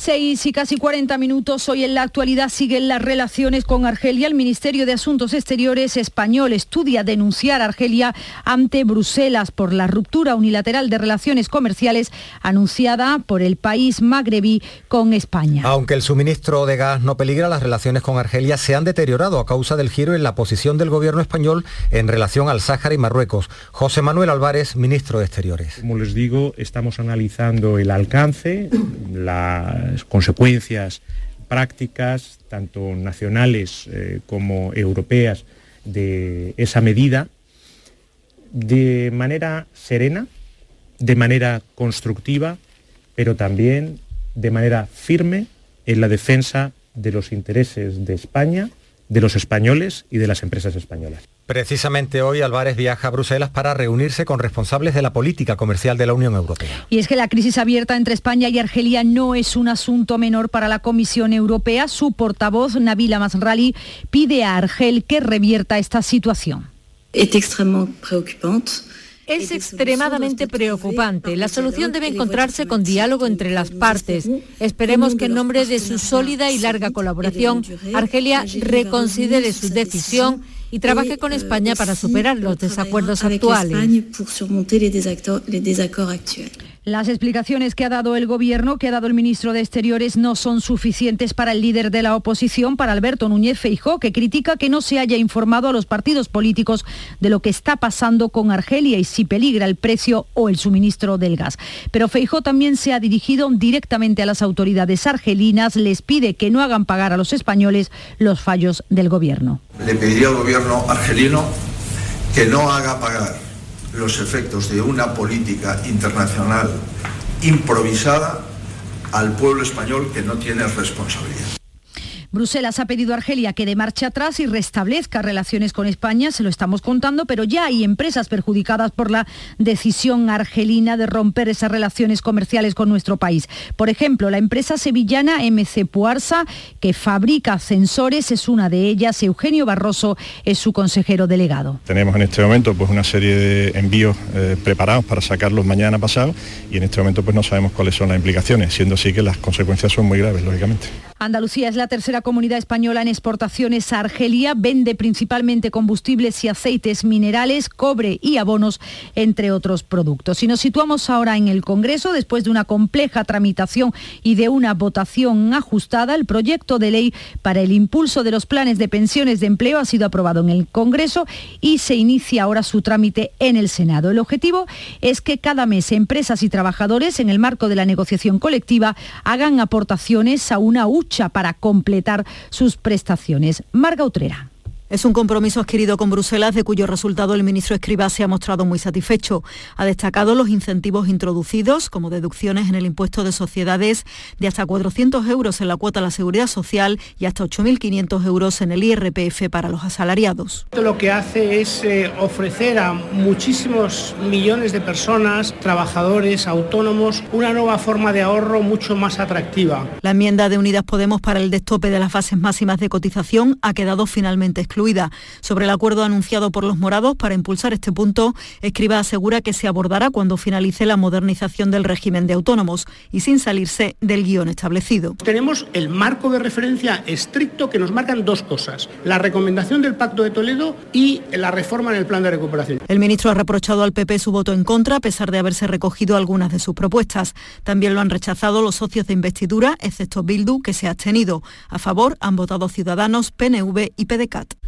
Seis y casi 40 minutos. Hoy en la actualidad siguen las relaciones con Argelia. El Ministerio de Asuntos Exteriores español estudia denunciar a Argelia ante Bruselas por la ruptura unilateral de relaciones comerciales anunciada por el país magrebí con España. Aunque el suministro de gas no peligra, las relaciones con Argelia se han deteriorado a causa del giro en la posición del gobierno español en relación al Sáhara y Marruecos. José Manuel Álvarez, ministro de Exteriores. Como les digo, estamos analizando el alcance, la consecuencias prácticas, tanto nacionales eh, como europeas, de esa medida de manera serena, de manera constructiva, pero también de manera firme en la defensa de los intereses de España, de los españoles y de las empresas españolas. Precisamente hoy Álvarez viaja a Bruselas para reunirse con responsables de la política comercial de la Unión Europea. Y es que la crisis abierta entre España y Argelia no es un asunto menor para la Comisión Europea. Su portavoz, Nabila Masrali, pide a Argel que revierta esta situación. Es extremadamente preocupante es extremadamente preocupante. La solución debe encontrarse con diálogo entre las partes. Esperemos que en nombre de su sólida y larga colaboración, Argelia reconsidere su decisión y trabaje con España para superar los desacuerdos actuales. Las explicaciones que ha dado el gobierno, que ha dado el ministro de Exteriores, no son suficientes para el líder de la oposición, para Alberto Núñez Feijó, que critica que no se haya informado a los partidos políticos de lo que está pasando con Argelia y si peligra el precio o el suministro del gas. Pero Feijó también se ha dirigido directamente a las autoridades argelinas, les pide que no hagan pagar a los españoles los fallos del gobierno. Le pediría al gobierno argelino que no haga pagar los efectos de una política internacional improvisada al pueblo español que no tiene responsabilidad. Bruselas ha pedido a Argelia que dé marcha atrás y restablezca relaciones con España, se lo estamos contando, pero ya hay empresas perjudicadas por la decisión argelina de romper esas relaciones comerciales con nuestro país. Por ejemplo, la empresa sevillana MC Puarsa, que fabrica sensores, es una de ellas. Eugenio Barroso es su consejero delegado. Tenemos en este momento pues, una serie de envíos eh, preparados para sacarlos mañana pasado y en este momento pues, no sabemos cuáles son las implicaciones, siendo así que las consecuencias son muy graves, lógicamente. Andalucía es la tercera comunidad española en exportaciones a Argelia, vende principalmente combustibles y aceites minerales, cobre y abonos, entre otros productos. Si nos situamos ahora en el Congreso, después de una compleja tramitación y de una votación ajustada, el proyecto de ley para el impulso de los planes de pensiones de empleo ha sido aprobado en el Congreso y se inicia ahora su trámite en el Senado. El objetivo es que cada mes empresas y trabajadores, en el marco de la negociación colectiva, hagan aportaciones a una para completar sus prestaciones. Marga Utrera. Es un compromiso adquirido con Bruselas de cuyo resultado el ministro Escribá se ha mostrado muy satisfecho. Ha destacado los incentivos introducidos, como deducciones en el impuesto de sociedades de hasta 400 euros en la cuota a la seguridad social y hasta 8.500 euros en el IRPF para los asalariados. Esto lo que hace es eh, ofrecer a muchísimos millones de personas, trabajadores, autónomos, una nueva forma de ahorro mucho más atractiva. La enmienda de Unidas Podemos para el destope de las bases máximas de cotización ha quedado finalmente excluida sobre el acuerdo anunciado por los morados para impulsar este punto, Escriba asegura que se abordará cuando finalice la modernización del régimen de autónomos y sin salirse del guion establecido. Tenemos el marco de referencia estricto que nos marcan dos cosas, la recomendación del Pacto de Toledo y la reforma en el plan de recuperación. El ministro ha reprochado al PP su voto en contra a pesar de haberse recogido algunas de sus propuestas. También lo han rechazado los socios de investidura, excepto Bildu, que se ha abstenido. A favor han votado Ciudadanos, PNV y PDCAT.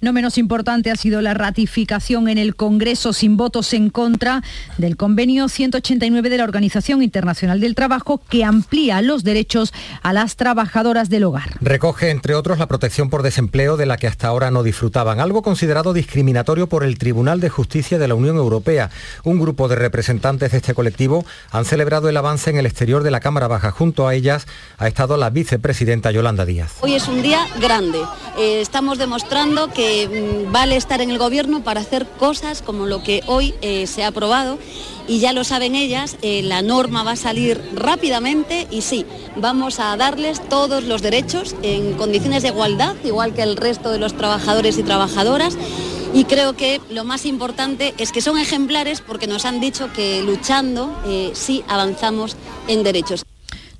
No menos importante ha sido la ratificación en el Congreso sin votos en contra del convenio 189 de la Organización Internacional del Trabajo que amplía los derechos a las trabajadoras del hogar. Recoge, entre otros, la protección por desempleo de la que hasta ahora no disfrutaban, algo considerado discriminatorio por el Tribunal de Justicia de la Unión Europea. Un grupo de representantes de este colectivo han celebrado el avance en el exterior de la Cámara Baja. Junto a ellas ha estado la vicepresidenta Yolanda Díaz. Hoy es un día grande. Eh, estamos demostrando que Mm, vale estar en el gobierno para hacer cosas como lo que hoy eh, se ha aprobado y ya lo saben ellas, eh, la norma va a salir rápidamente y sí, vamos a darles todos los derechos en condiciones de igualdad, igual que el resto de los trabajadores y trabajadoras. Y creo que lo más importante es que son ejemplares porque nos han dicho que luchando eh, sí avanzamos en derechos.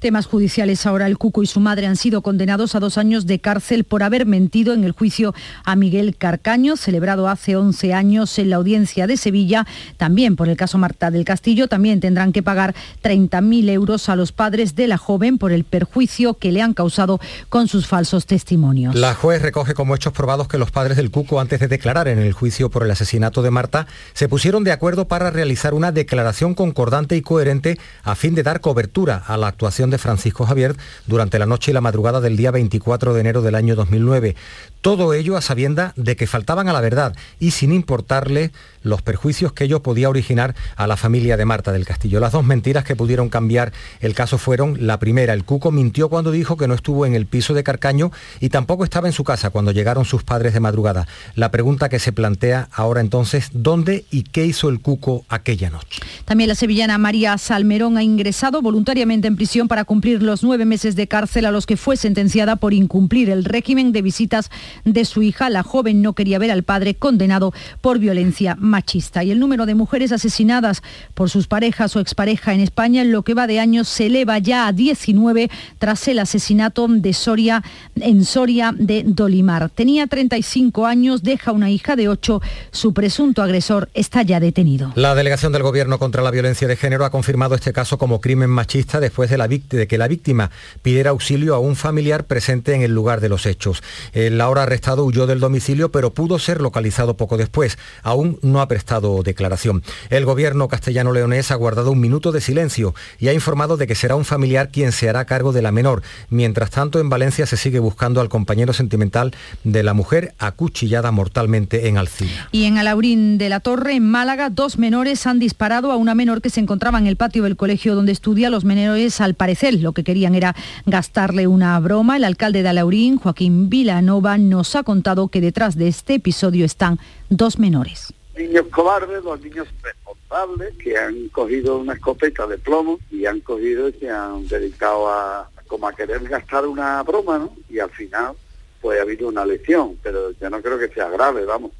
Temas judiciales ahora. El Cuco y su madre han sido condenados a dos años de cárcel por haber mentido en el juicio a Miguel Carcaño, celebrado hace 11 años en la audiencia de Sevilla. También por el caso Marta del Castillo, también tendrán que pagar 30.000 euros a los padres de la joven por el perjuicio que le han causado con sus falsos testimonios. La juez recoge como hechos probados que los padres del Cuco, antes de declarar en el juicio por el asesinato de Marta, se pusieron de acuerdo para realizar una declaración concordante y coherente a fin de dar cobertura a la actuación de Francisco Javier durante la noche y la madrugada del día 24 de enero del año 2009. Todo ello a sabienda de que faltaban a la verdad y sin importarle los perjuicios que ello podía originar a la familia de Marta del Castillo. Las dos mentiras que pudieron cambiar el caso fueron, la primera, el Cuco mintió cuando dijo que no estuvo en el piso de Carcaño y tampoco estaba en su casa cuando llegaron sus padres de madrugada. La pregunta que se plantea ahora entonces, ¿dónde y qué hizo el Cuco aquella noche? También la sevillana María Salmerón ha ingresado voluntariamente en prisión para cumplir los nueve meses de cárcel a los que fue sentenciada por incumplir el régimen de visitas de su hija. La joven no quería ver al padre condenado por violencia machista. Y el número de mujeres asesinadas por sus parejas o expareja en España en lo que va de años se eleva ya a 19 tras el asesinato de Soria en Soria de Dolimar. Tenía 35 años, deja una hija de 8. Su presunto agresor está ya detenido. La delegación del Gobierno contra la violencia de género ha confirmado este caso como crimen machista después de, la de que la víctima pidiera auxilio a un familiar presente en el lugar de los hechos. El ahora arrestado huyó del domicilio, pero pudo ser localizado poco después. Aún no ha prestado declaración. El gobierno castellano-leonés ha guardado un minuto de silencio y ha informado de que será un familiar quien se hará cargo de la menor. Mientras tanto, en Valencia se sigue buscando al compañero sentimental de la mujer acuchillada mortalmente en Alcina. Y en Alaurín de la Torre, en Málaga, dos menores han disparado a una menor que se encontraba en el patio del colegio donde estudia. Los menores, al parecer, lo que querían era gastarle una broma. El alcalde de Alaurín, Joaquín Vilanova, nos ha contado que detrás de este episodio están dos menores. Niños cobardes, dos niños responsables que han cogido una escopeta de plomo y han cogido y se han dedicado a como a querer gastar una broma, ¿no? Y al final pues ha habido una lesión, pero yo no creo que sea grave, vamos.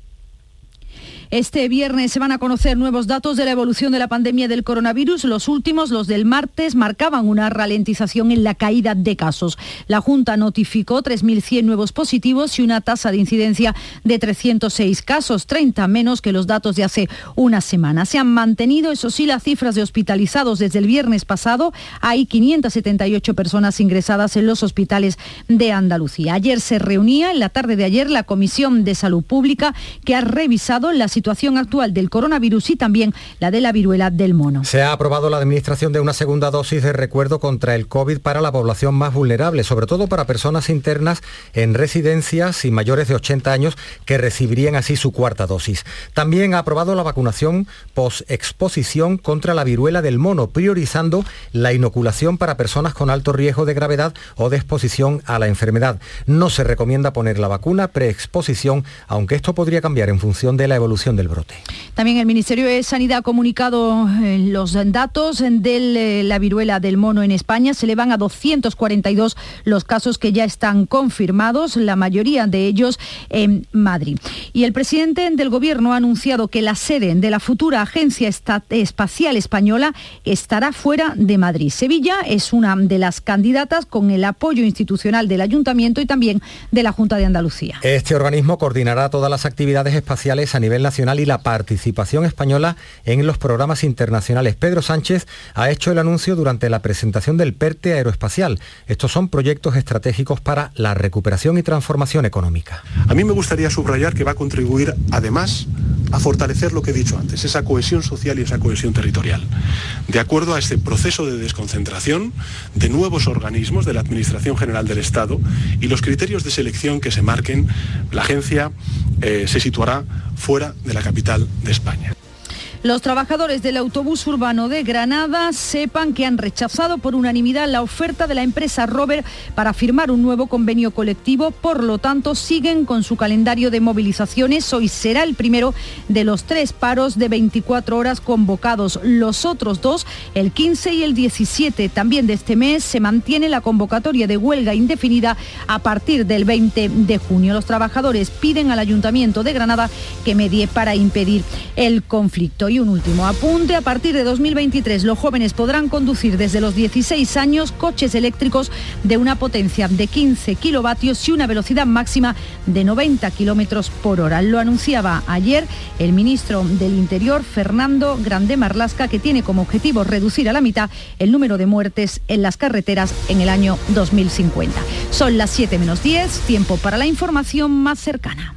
Este viernes se van a conocer nuevos datos de la evolución de la pandemia del coronavirus. Los últimos, los del martes, marcaban una ralentización en la caída de casos. La Junta notificó 3.100 nuevos positivos y una tasa de incidencia de 306 casos, 30 menos que los datos de hace una semana. Se han mantenido, eso sí, las cifras de hospitalizados desde el viernes pasado. Hay 578 personas ingresadas en los hospitales de Andalucía. Ayer se reunía, en la tarde de ayer, la Comisión de Salud Pública que ha revisado la situación actual del coronavirus y también la de la viruela del mono. Se ha aprobado la administración de una segunda dosis de recuerdo contra el COVID para la población más vulnerable, sobre todo para personas internas en residencias y mayores de 80 años que recibirían así su cuarta dosis. También ha aprobado la vacunación post-exposición contra la viruela del mono, priorizando la inoculación para personas con alto riesgo de gravedad o de exposición a la enfermedad. No se recomienda poner la vacuna preexposición, aunque esto podría cambiar en función de la evolución del brote. También el Ministerio de Sanidad ha comunicado eh, los datos de la viruela del mono en España. Se le van a 242 los casos que ya están confirmados, la mayoría de ellos en Madrid. Y el presidente del Gobierno ha anunciado que la sede de la futura Agencia Espacial Española estará fuera de Madrid. Sevilla es una de las candidatas con el apoyo institucional del Ayuntamiento y también de la Junta de Andalucía. Este organismo coordinará todas las actividades espaciales a nivel nacional y la participación española en los programas internacionales. Pedro Sánchez ha hecho el anuncio durante la presentación del PERTE aeroespacial. Estos son proyectos estratégicos para la recuperación y transformación económica. A mí me gustaría subrayar que va a contribuir además a fortalecer lo que he dicho antes, esa cohesión social y esa cohesión territorial. De acuerdo a este proceso de desconcentración de nuevos organismos de la Administración General del Estado y los criterios de selección que se marquen, la agencia eh, se situará fuera de la capital de España. Los trabajadores del autobús urbano de Granada sepan que han rechazado por unanimidad la oferta de la empresa Rover para firmar un nuevo convenio colectivo. Por lo tanto, siguen con su calendario de movilizaciones. Hoy será el primero de los tres paros de 24 horas convocados. Los otros dos, el 15 y el 17 también de este mes, se mantiene la convocatoria de huelga indefinida a partir del 20 de junio. Los trabajadores piden al Ayuntamiento de Granada que medie para impedir el conflicto. Y un último apunte, a partir de 2023 los jóvenes podrán conducir desde los 16 años coches eléctricos de una potencia de 15 kilovatios y una velocidad máxima de 90 kilómetros por hora. Lo anunciaba ayer el ministro del Interior, Fernando Grande Marlasca, que tiene como objetivo reducir a la mitad el número de muertes en las carreteras en el año 2050. Son las 7 menos 10, tiempo para la información más cercana.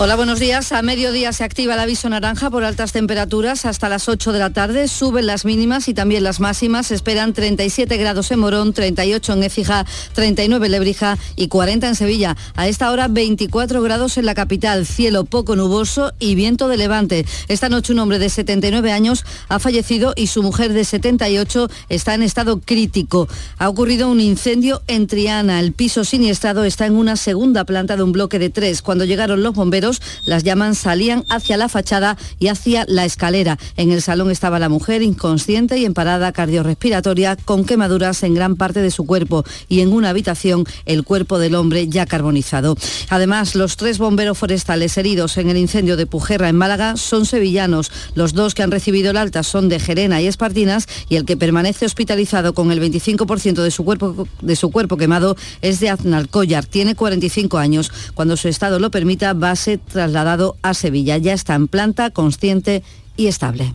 Hola, buenos días. A mediodía se activa el aviso naranja por altas temperaturas hasta las 8 de la tarde. Suben las mínimas y también las máximas. Se esperan 37 grados en Morón, 38 en Écija, 39 en Lebrija y 40 en Sevilla. A esta hora 24 grados en la capital, cielo poco nuboso y viento de levante. Esta noche un hombre de 79 años ha fallecido y su mujer de 78 está en estado crítico. Ha ocurrido un incendio en Triana. El piso siniestrado está en una segunda planta de un bloque de tres. Cuando llegaron los bomberos, las llamas salían hacia la fachada y hacia la escalera. En el salón estaba la mujer inconsciente y en parada cardiorrespiratoria con quemaduras en gran parte de su cuerpo y en una habitación el cuerpo del hombre ya carbonizado. Además, los tres bomberos forestales heridos en el incendio de Pujerra en Málaga son sevillanos. Los dos que han recibido el alta son de Gerena y Espartinas y el que permanece hospitalizado con el 25% de su cuerpo de su cuerpo quemado es de Aznalcóllar. Tiene 45 años. Cuando su estado lo permita va a ser trasladado a Sevilla. Ya está en planta, consciente y estable.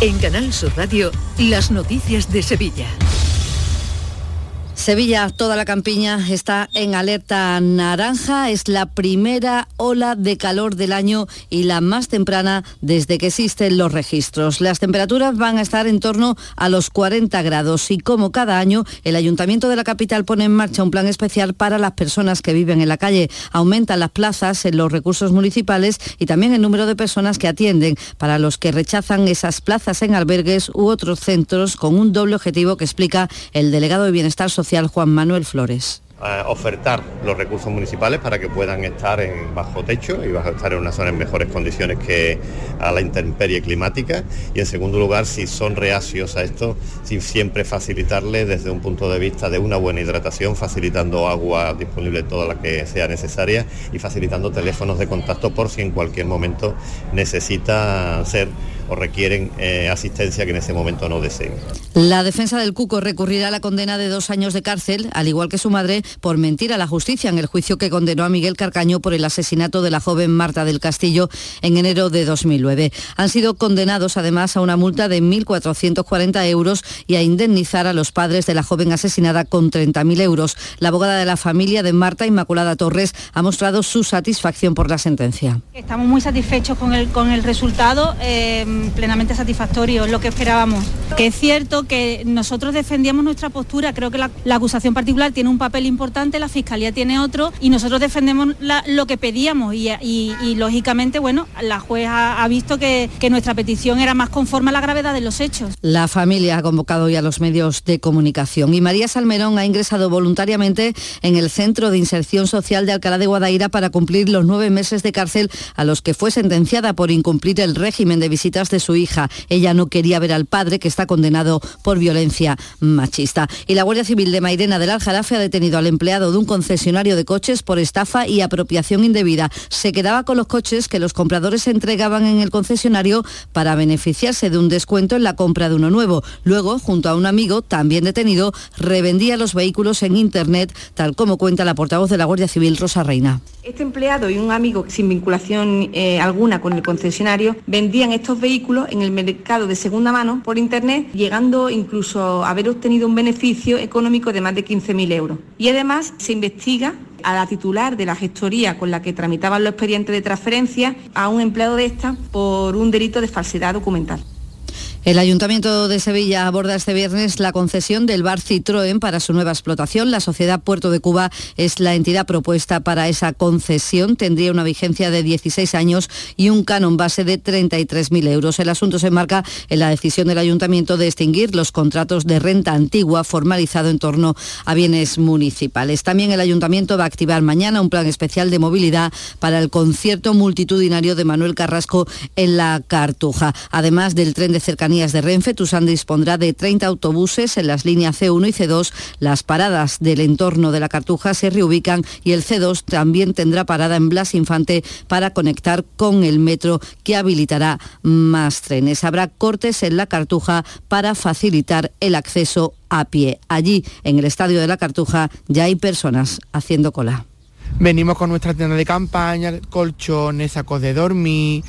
En Canal Sur Radio, las noticias de Sevilla. Sevilla, toda la campiña está en alerta naranja. Es la primera ola de calor del año y la más temprana desde que existen los registros. Las temperaturas van a estar en torno a los 40 grados y como cada año, el Ayuntamiento de la capital pone en marcha un plan especial para las personas que viven en la calle. Aumentan las plazas en los recursos municipales y también el número de personas que atienden para los que rechazan esas plazas en albergues u otros centros con un doble objetivo que explica el delegado de Bienestar Social Juan Manuel Flores. Ofertar los recursos municipales para que puedan estar en bajo techo y bajo estar en una zona en mejores condiciones que a la intemperie climática. Y en segundo lugar si son reacios a esto sin siempre facilitarle desde un punto de vista de una buena hidratación facilitando agua disponible toda la que sea necesaria y facilitando teléfonos de contacto por si en cualquier momento necesita ser o requieren eh, asistencia que en ese momento no deseen. La defensa del Cuco recurrirá a la condena de dos años de cárcel, al igual que su madre, por mentir a la justicia en el juicio que condenó a Miguel Carcaño por el asesinato de la joven Marta del Castillo en enero de 2009. Han sido condenados además a una multa de 1.440 euros y a indemnizar a los padres de la joven asesinada con 30.000 euros. La abogada de la familia de Marta, Inmaculada Torres, ha mostrado su satisfacción por la sentencia. Estamos muy satisfechos con el, con el resultado. Eh, plenamente satisfactorio, lo que esperábamos. Que es cierto que nosotros defendíamos nuestra postura, creo que la, acusación particular tiene un papel importante, la Fiscalía tiene otro y nosotros defendemos lo que pedíamos y, lógicamente, bueno, la juez ha, visto que, que, nuestra petición era más conforme a la gravedad de los hechos. La familia ha convocado hoy a los medios de comunicación y María Salmerón ha ingresado voluntariamente en el Centro de Inserción Social de Alcalá de Guadaira para cumplir los nueve meses de cárcel a los que fue sentenciada por incumplir el régimen de visitas de su hija. Ella no quería ver al padre que está condenado por violencia machista. Y la Guardia Civil de Mairena del Aljarafe ha detenido al empleado de un concesionario de coches por estafa y apropiación indebida. Se quedaba con los coches que los compradores entregaban en el concesionario para beneficiarse de un descuento en la compra de uno nuevo. Luego, junto a un amigo, también detenido, revendía los vehículos en Internet, tal como cuenta la portavoz de la Guardia Civil, Rosa Reina. Este empleado y un amigo sin vinculación eh, alguna con el concesionario vendían estos vehículos en el mercado de segunda mano por Internet, llegando incluso a haber obtenido un beneficio económico de más de 15.000 euros. Y además se investiga a la titular de la gestoría con la que tramitaban los expedientes de transferencia a un empleado de esta por un delito de falsedad documental. El Ayuntamiento de Sevilla aborda este viernes la concesión del bar Citroën para su nueva explotación. La sociedad Puerto de Cuba es la entidad propuesta para esa concesión. Tendría una vigencia de 16 años y un canon base de 33.000 euros. El asunto se enmarca en la decisión del Ayuntamiento de extinguir los contratos de renta antigua formalizado en torno a bienes municipales. También el Ayuntamiento va a activar mañana un plan especial de movilidad para el concierto multitudinario de Manuel Carrasco en la Cartuja. Además del tren de cercanía de Renfe, Tusan dispondrá de 30 autobuses en las líneas C1 y C2. Las paradas del entorno de la Cartuja se reubican y el C2 también tendrá parada en Blas Infante para conectar con el metro que habilitará más trenes. Habrá cortes en la Cartuja para facilitar el acceso a pie. Allí, en el estadio de la Cartuja, ya hay personas haciendo cola. Venimos con nuestra tienda de campaña, colchones, sacos de dormir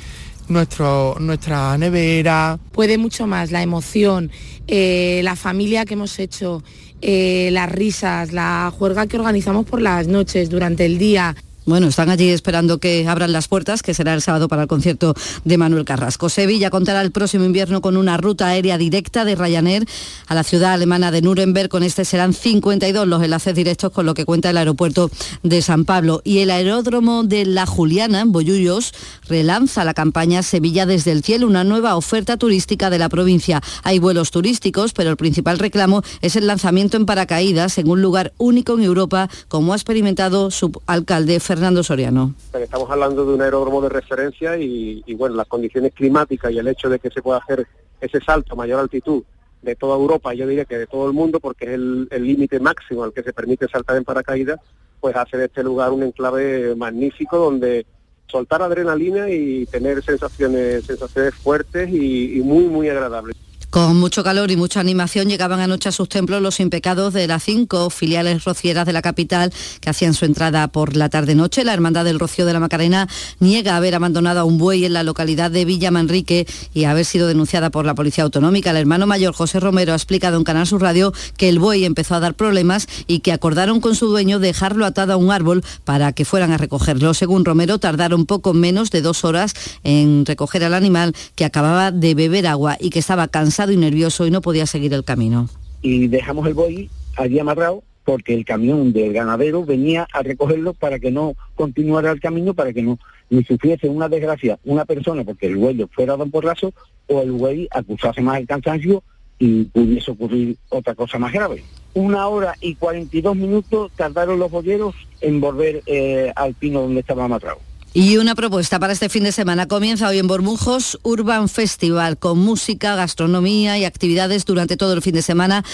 nuestro, nuestra nevera. Puede mucho más la emoción, eh, la familia que hemos hecho, eh, las risas, la juerga que organizamos por las noches, durante el día. Bueno, están allí esperando que abran las puertas, que será el sábado para el concierto de Manuel Carrasco. Sevilla contará el próximo invierno con una ruta aérea directa de Ryanair a la ciudad alemana de Nuremberg. Con este serán 52 los enlaces directos, con lo que cuenta el aeropuerto de San Pablo. Y el aeródromo de La Juliana, en Bollullos, relanza la campaña Sevilla desde el cielo, una nueva oferta turística de la provincia. Hay vuelos turísticos, pero el principal reclamo es el lanzamiento en paracaídas en un lugar único en Europa, como ha experimentado su alcalde Fernando Soriano. Estamos hablando de un aeródromo de referencia y, bueno, las condiciones climáticas y el hecho de que se pueda hacer ese salto a mayor altitud de toda Europa, yo diría que de todo el mundo, porque es el límite máximo al que se permite saltar en paracaídas, pues hace de este lugar un enclave magnífico donde soltar adrenalina y tener sensaciones, sensaciones fuertes y muy, muy agradables. Con mucho calor y mucha animación llegaban anoche a sus templos los impecados de las cinco filiales rocieras de la capital que hacían su entrada por la tarde-noche. La Hermandad del Rocío de la Macarena niega haber abandonado a un buey en la localidad de Villa Manrique y haber sido denunciada por la Policía Autonómica. El hermano mayor José Romero ha explicado en Canal Sur Radio que el buey empezó a dar problemas y que acordaron con su dueño dejarlo atado a un árbol para que fueran a recogerlo. Según Romero, tardaron poco menos de dos horas en recoger al animal que acababa de beber agua y que estaba cansado y nervioso y no podía seguir el camino. Y dejamos el buey allí amarrado porque el camión del ganadero venía a recogerlo para que no continuara el camino, para que no sufriese una desgracia una persona porque el buey fuera don porrazo o el buey acusase más el cansancio y pudiese ocurrir otra cosa más grave. Una hora y 42 minutos tardaron los boyeros en volver eh, al pino donde estaba amarrado. Y una propuesta para este fin de semana. Comienza hoy en Bormujos Urban Festival con música, gastronomía y actividades durante todo el fin de semana.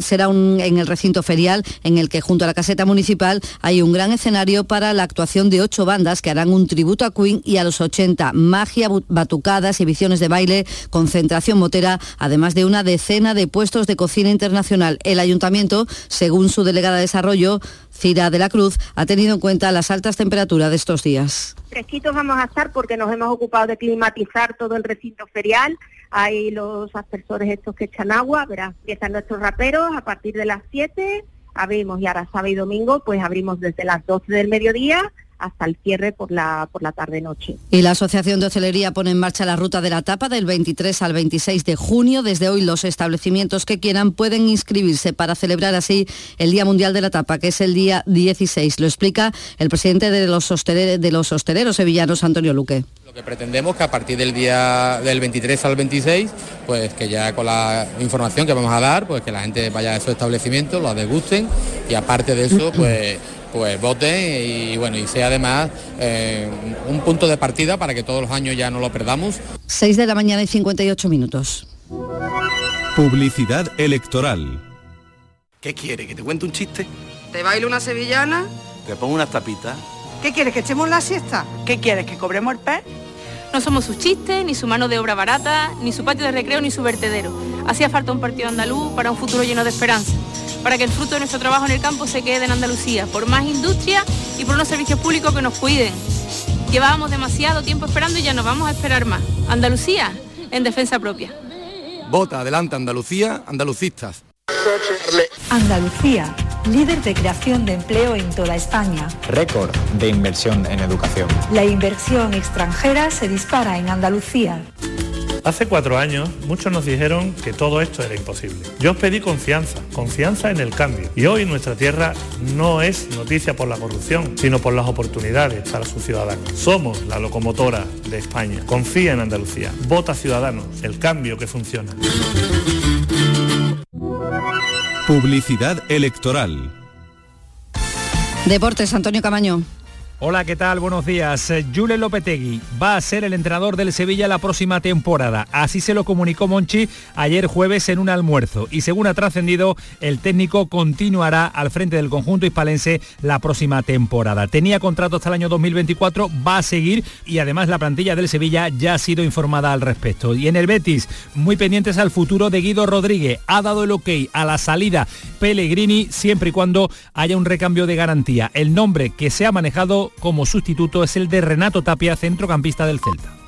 será en el recinto ferial en el que junto a la caseta municipal hay un gran escenario para la actuación de ocho bandas que harán un tributo a Queen y a los 80. Magia, batucadas, visiones de baile, concentración motera, además de una decena de puestos de cocina internacional. El ayuntamiento, según su delegada de desarrollo, Cira de la Cruz ha tenido en cuenta las altas temperaturas de estos días. Fresquitos vamos a estar porque nos hemos ocupado de climatizar todo el recinto ferial. Hay los aspersores estos que echan agua, verás, empiezan nuestros raperos a partir de las 7, abrimos y ahora sábado y domingo pues abrimos desde las 12 del mediodía hasta el cierre por la, por la tarde-noche. Y la Asociación de Hostelería pone en marcha la ruta de la tapa del 23 al 26 de junio. Desde hoy los establecimientos que quieran pueden inscribirse para celebrar así el Día Mundial de la Tapa, que es el día 16. Lo explica el presidente de los, hosteleros, de los hosteleros sevillanos, Antonio Luque. Lo que pretendemos que a partir del día del 23 al 26, pues que ya con la información que vamos a dar, pues que la gente vaya a esos establecimientos, lo degusten y aparte de eso, *clears throat* pues pues vote y bueno, y sea además eh, un punto de partida para que todos los años ya no lo perdamos. 6 de la mañana y 58 minutos. Publicidad electoral. ¿Qué quiere? ¿Que te cuente un chiste? ¿Te bailo una sevillana? ¿Te pongo unas tapitas? ¿Qué quieres? ¿Que echemos la siesta? ¿Qué quieres? ¿Que cobremos el pez? No somos su chiste, ni su mano de obra barata, ni su patio de recreo, ni su vertedero. Hacía falta un partido andaluz para un futuro lleno de esperanza, para que el fruto de nuestro trabajo en el campo se quede en Andalucía, por más industria y por unos servicios públicos que nos cuiden. Llevábamos demasiado tiempo esperando y ya no vamos a esperar más. Andalucía en defensa propia. Vota adelante Andalucía, andalucistas. Andalucía, líder de creación de empleo en toda España. Récord de inversión en educación. La inversión extranjera se dispara en Andalucía. Hace cuatro años muchos nos dijeron que todo esto era imposible. Yo os pedí confianza, confianza en el cambio. Y hoy nuestra tierra no es noticia por la corrupción, sino por las oportunidades para sus ciudadanos. Somos la locomotora de España. Confía en Andalucía. Vota Ciudadanos, el cambio que funciona. Publicidad electoral. Deportes, Antonio Camaño. Hola, ¿qué tal? Buenos días. Eh, Julen Lopetegui va a ser el entrenador del Sevilla la próxima temporada. Así se lo comunicó Monchi ayer jueves en un almuerzo. Y según ha trascendido, el técnico continuará al frente del conjunto hispalense la próxima temporada. Tenía contrato hasta el año 2024, va a seguir y además la plantilla del Sevilla ya ha sido informada al respecto. Y en el Betis, muy pendientes al futuro de Guido Rodríguez. Ha dado el ok a la salida Pellegrini siempre y cuando haya un recambio de garantía. El nombre que se ha manejado como sustituto es el de Renato Tapia, centrocampista del Celta.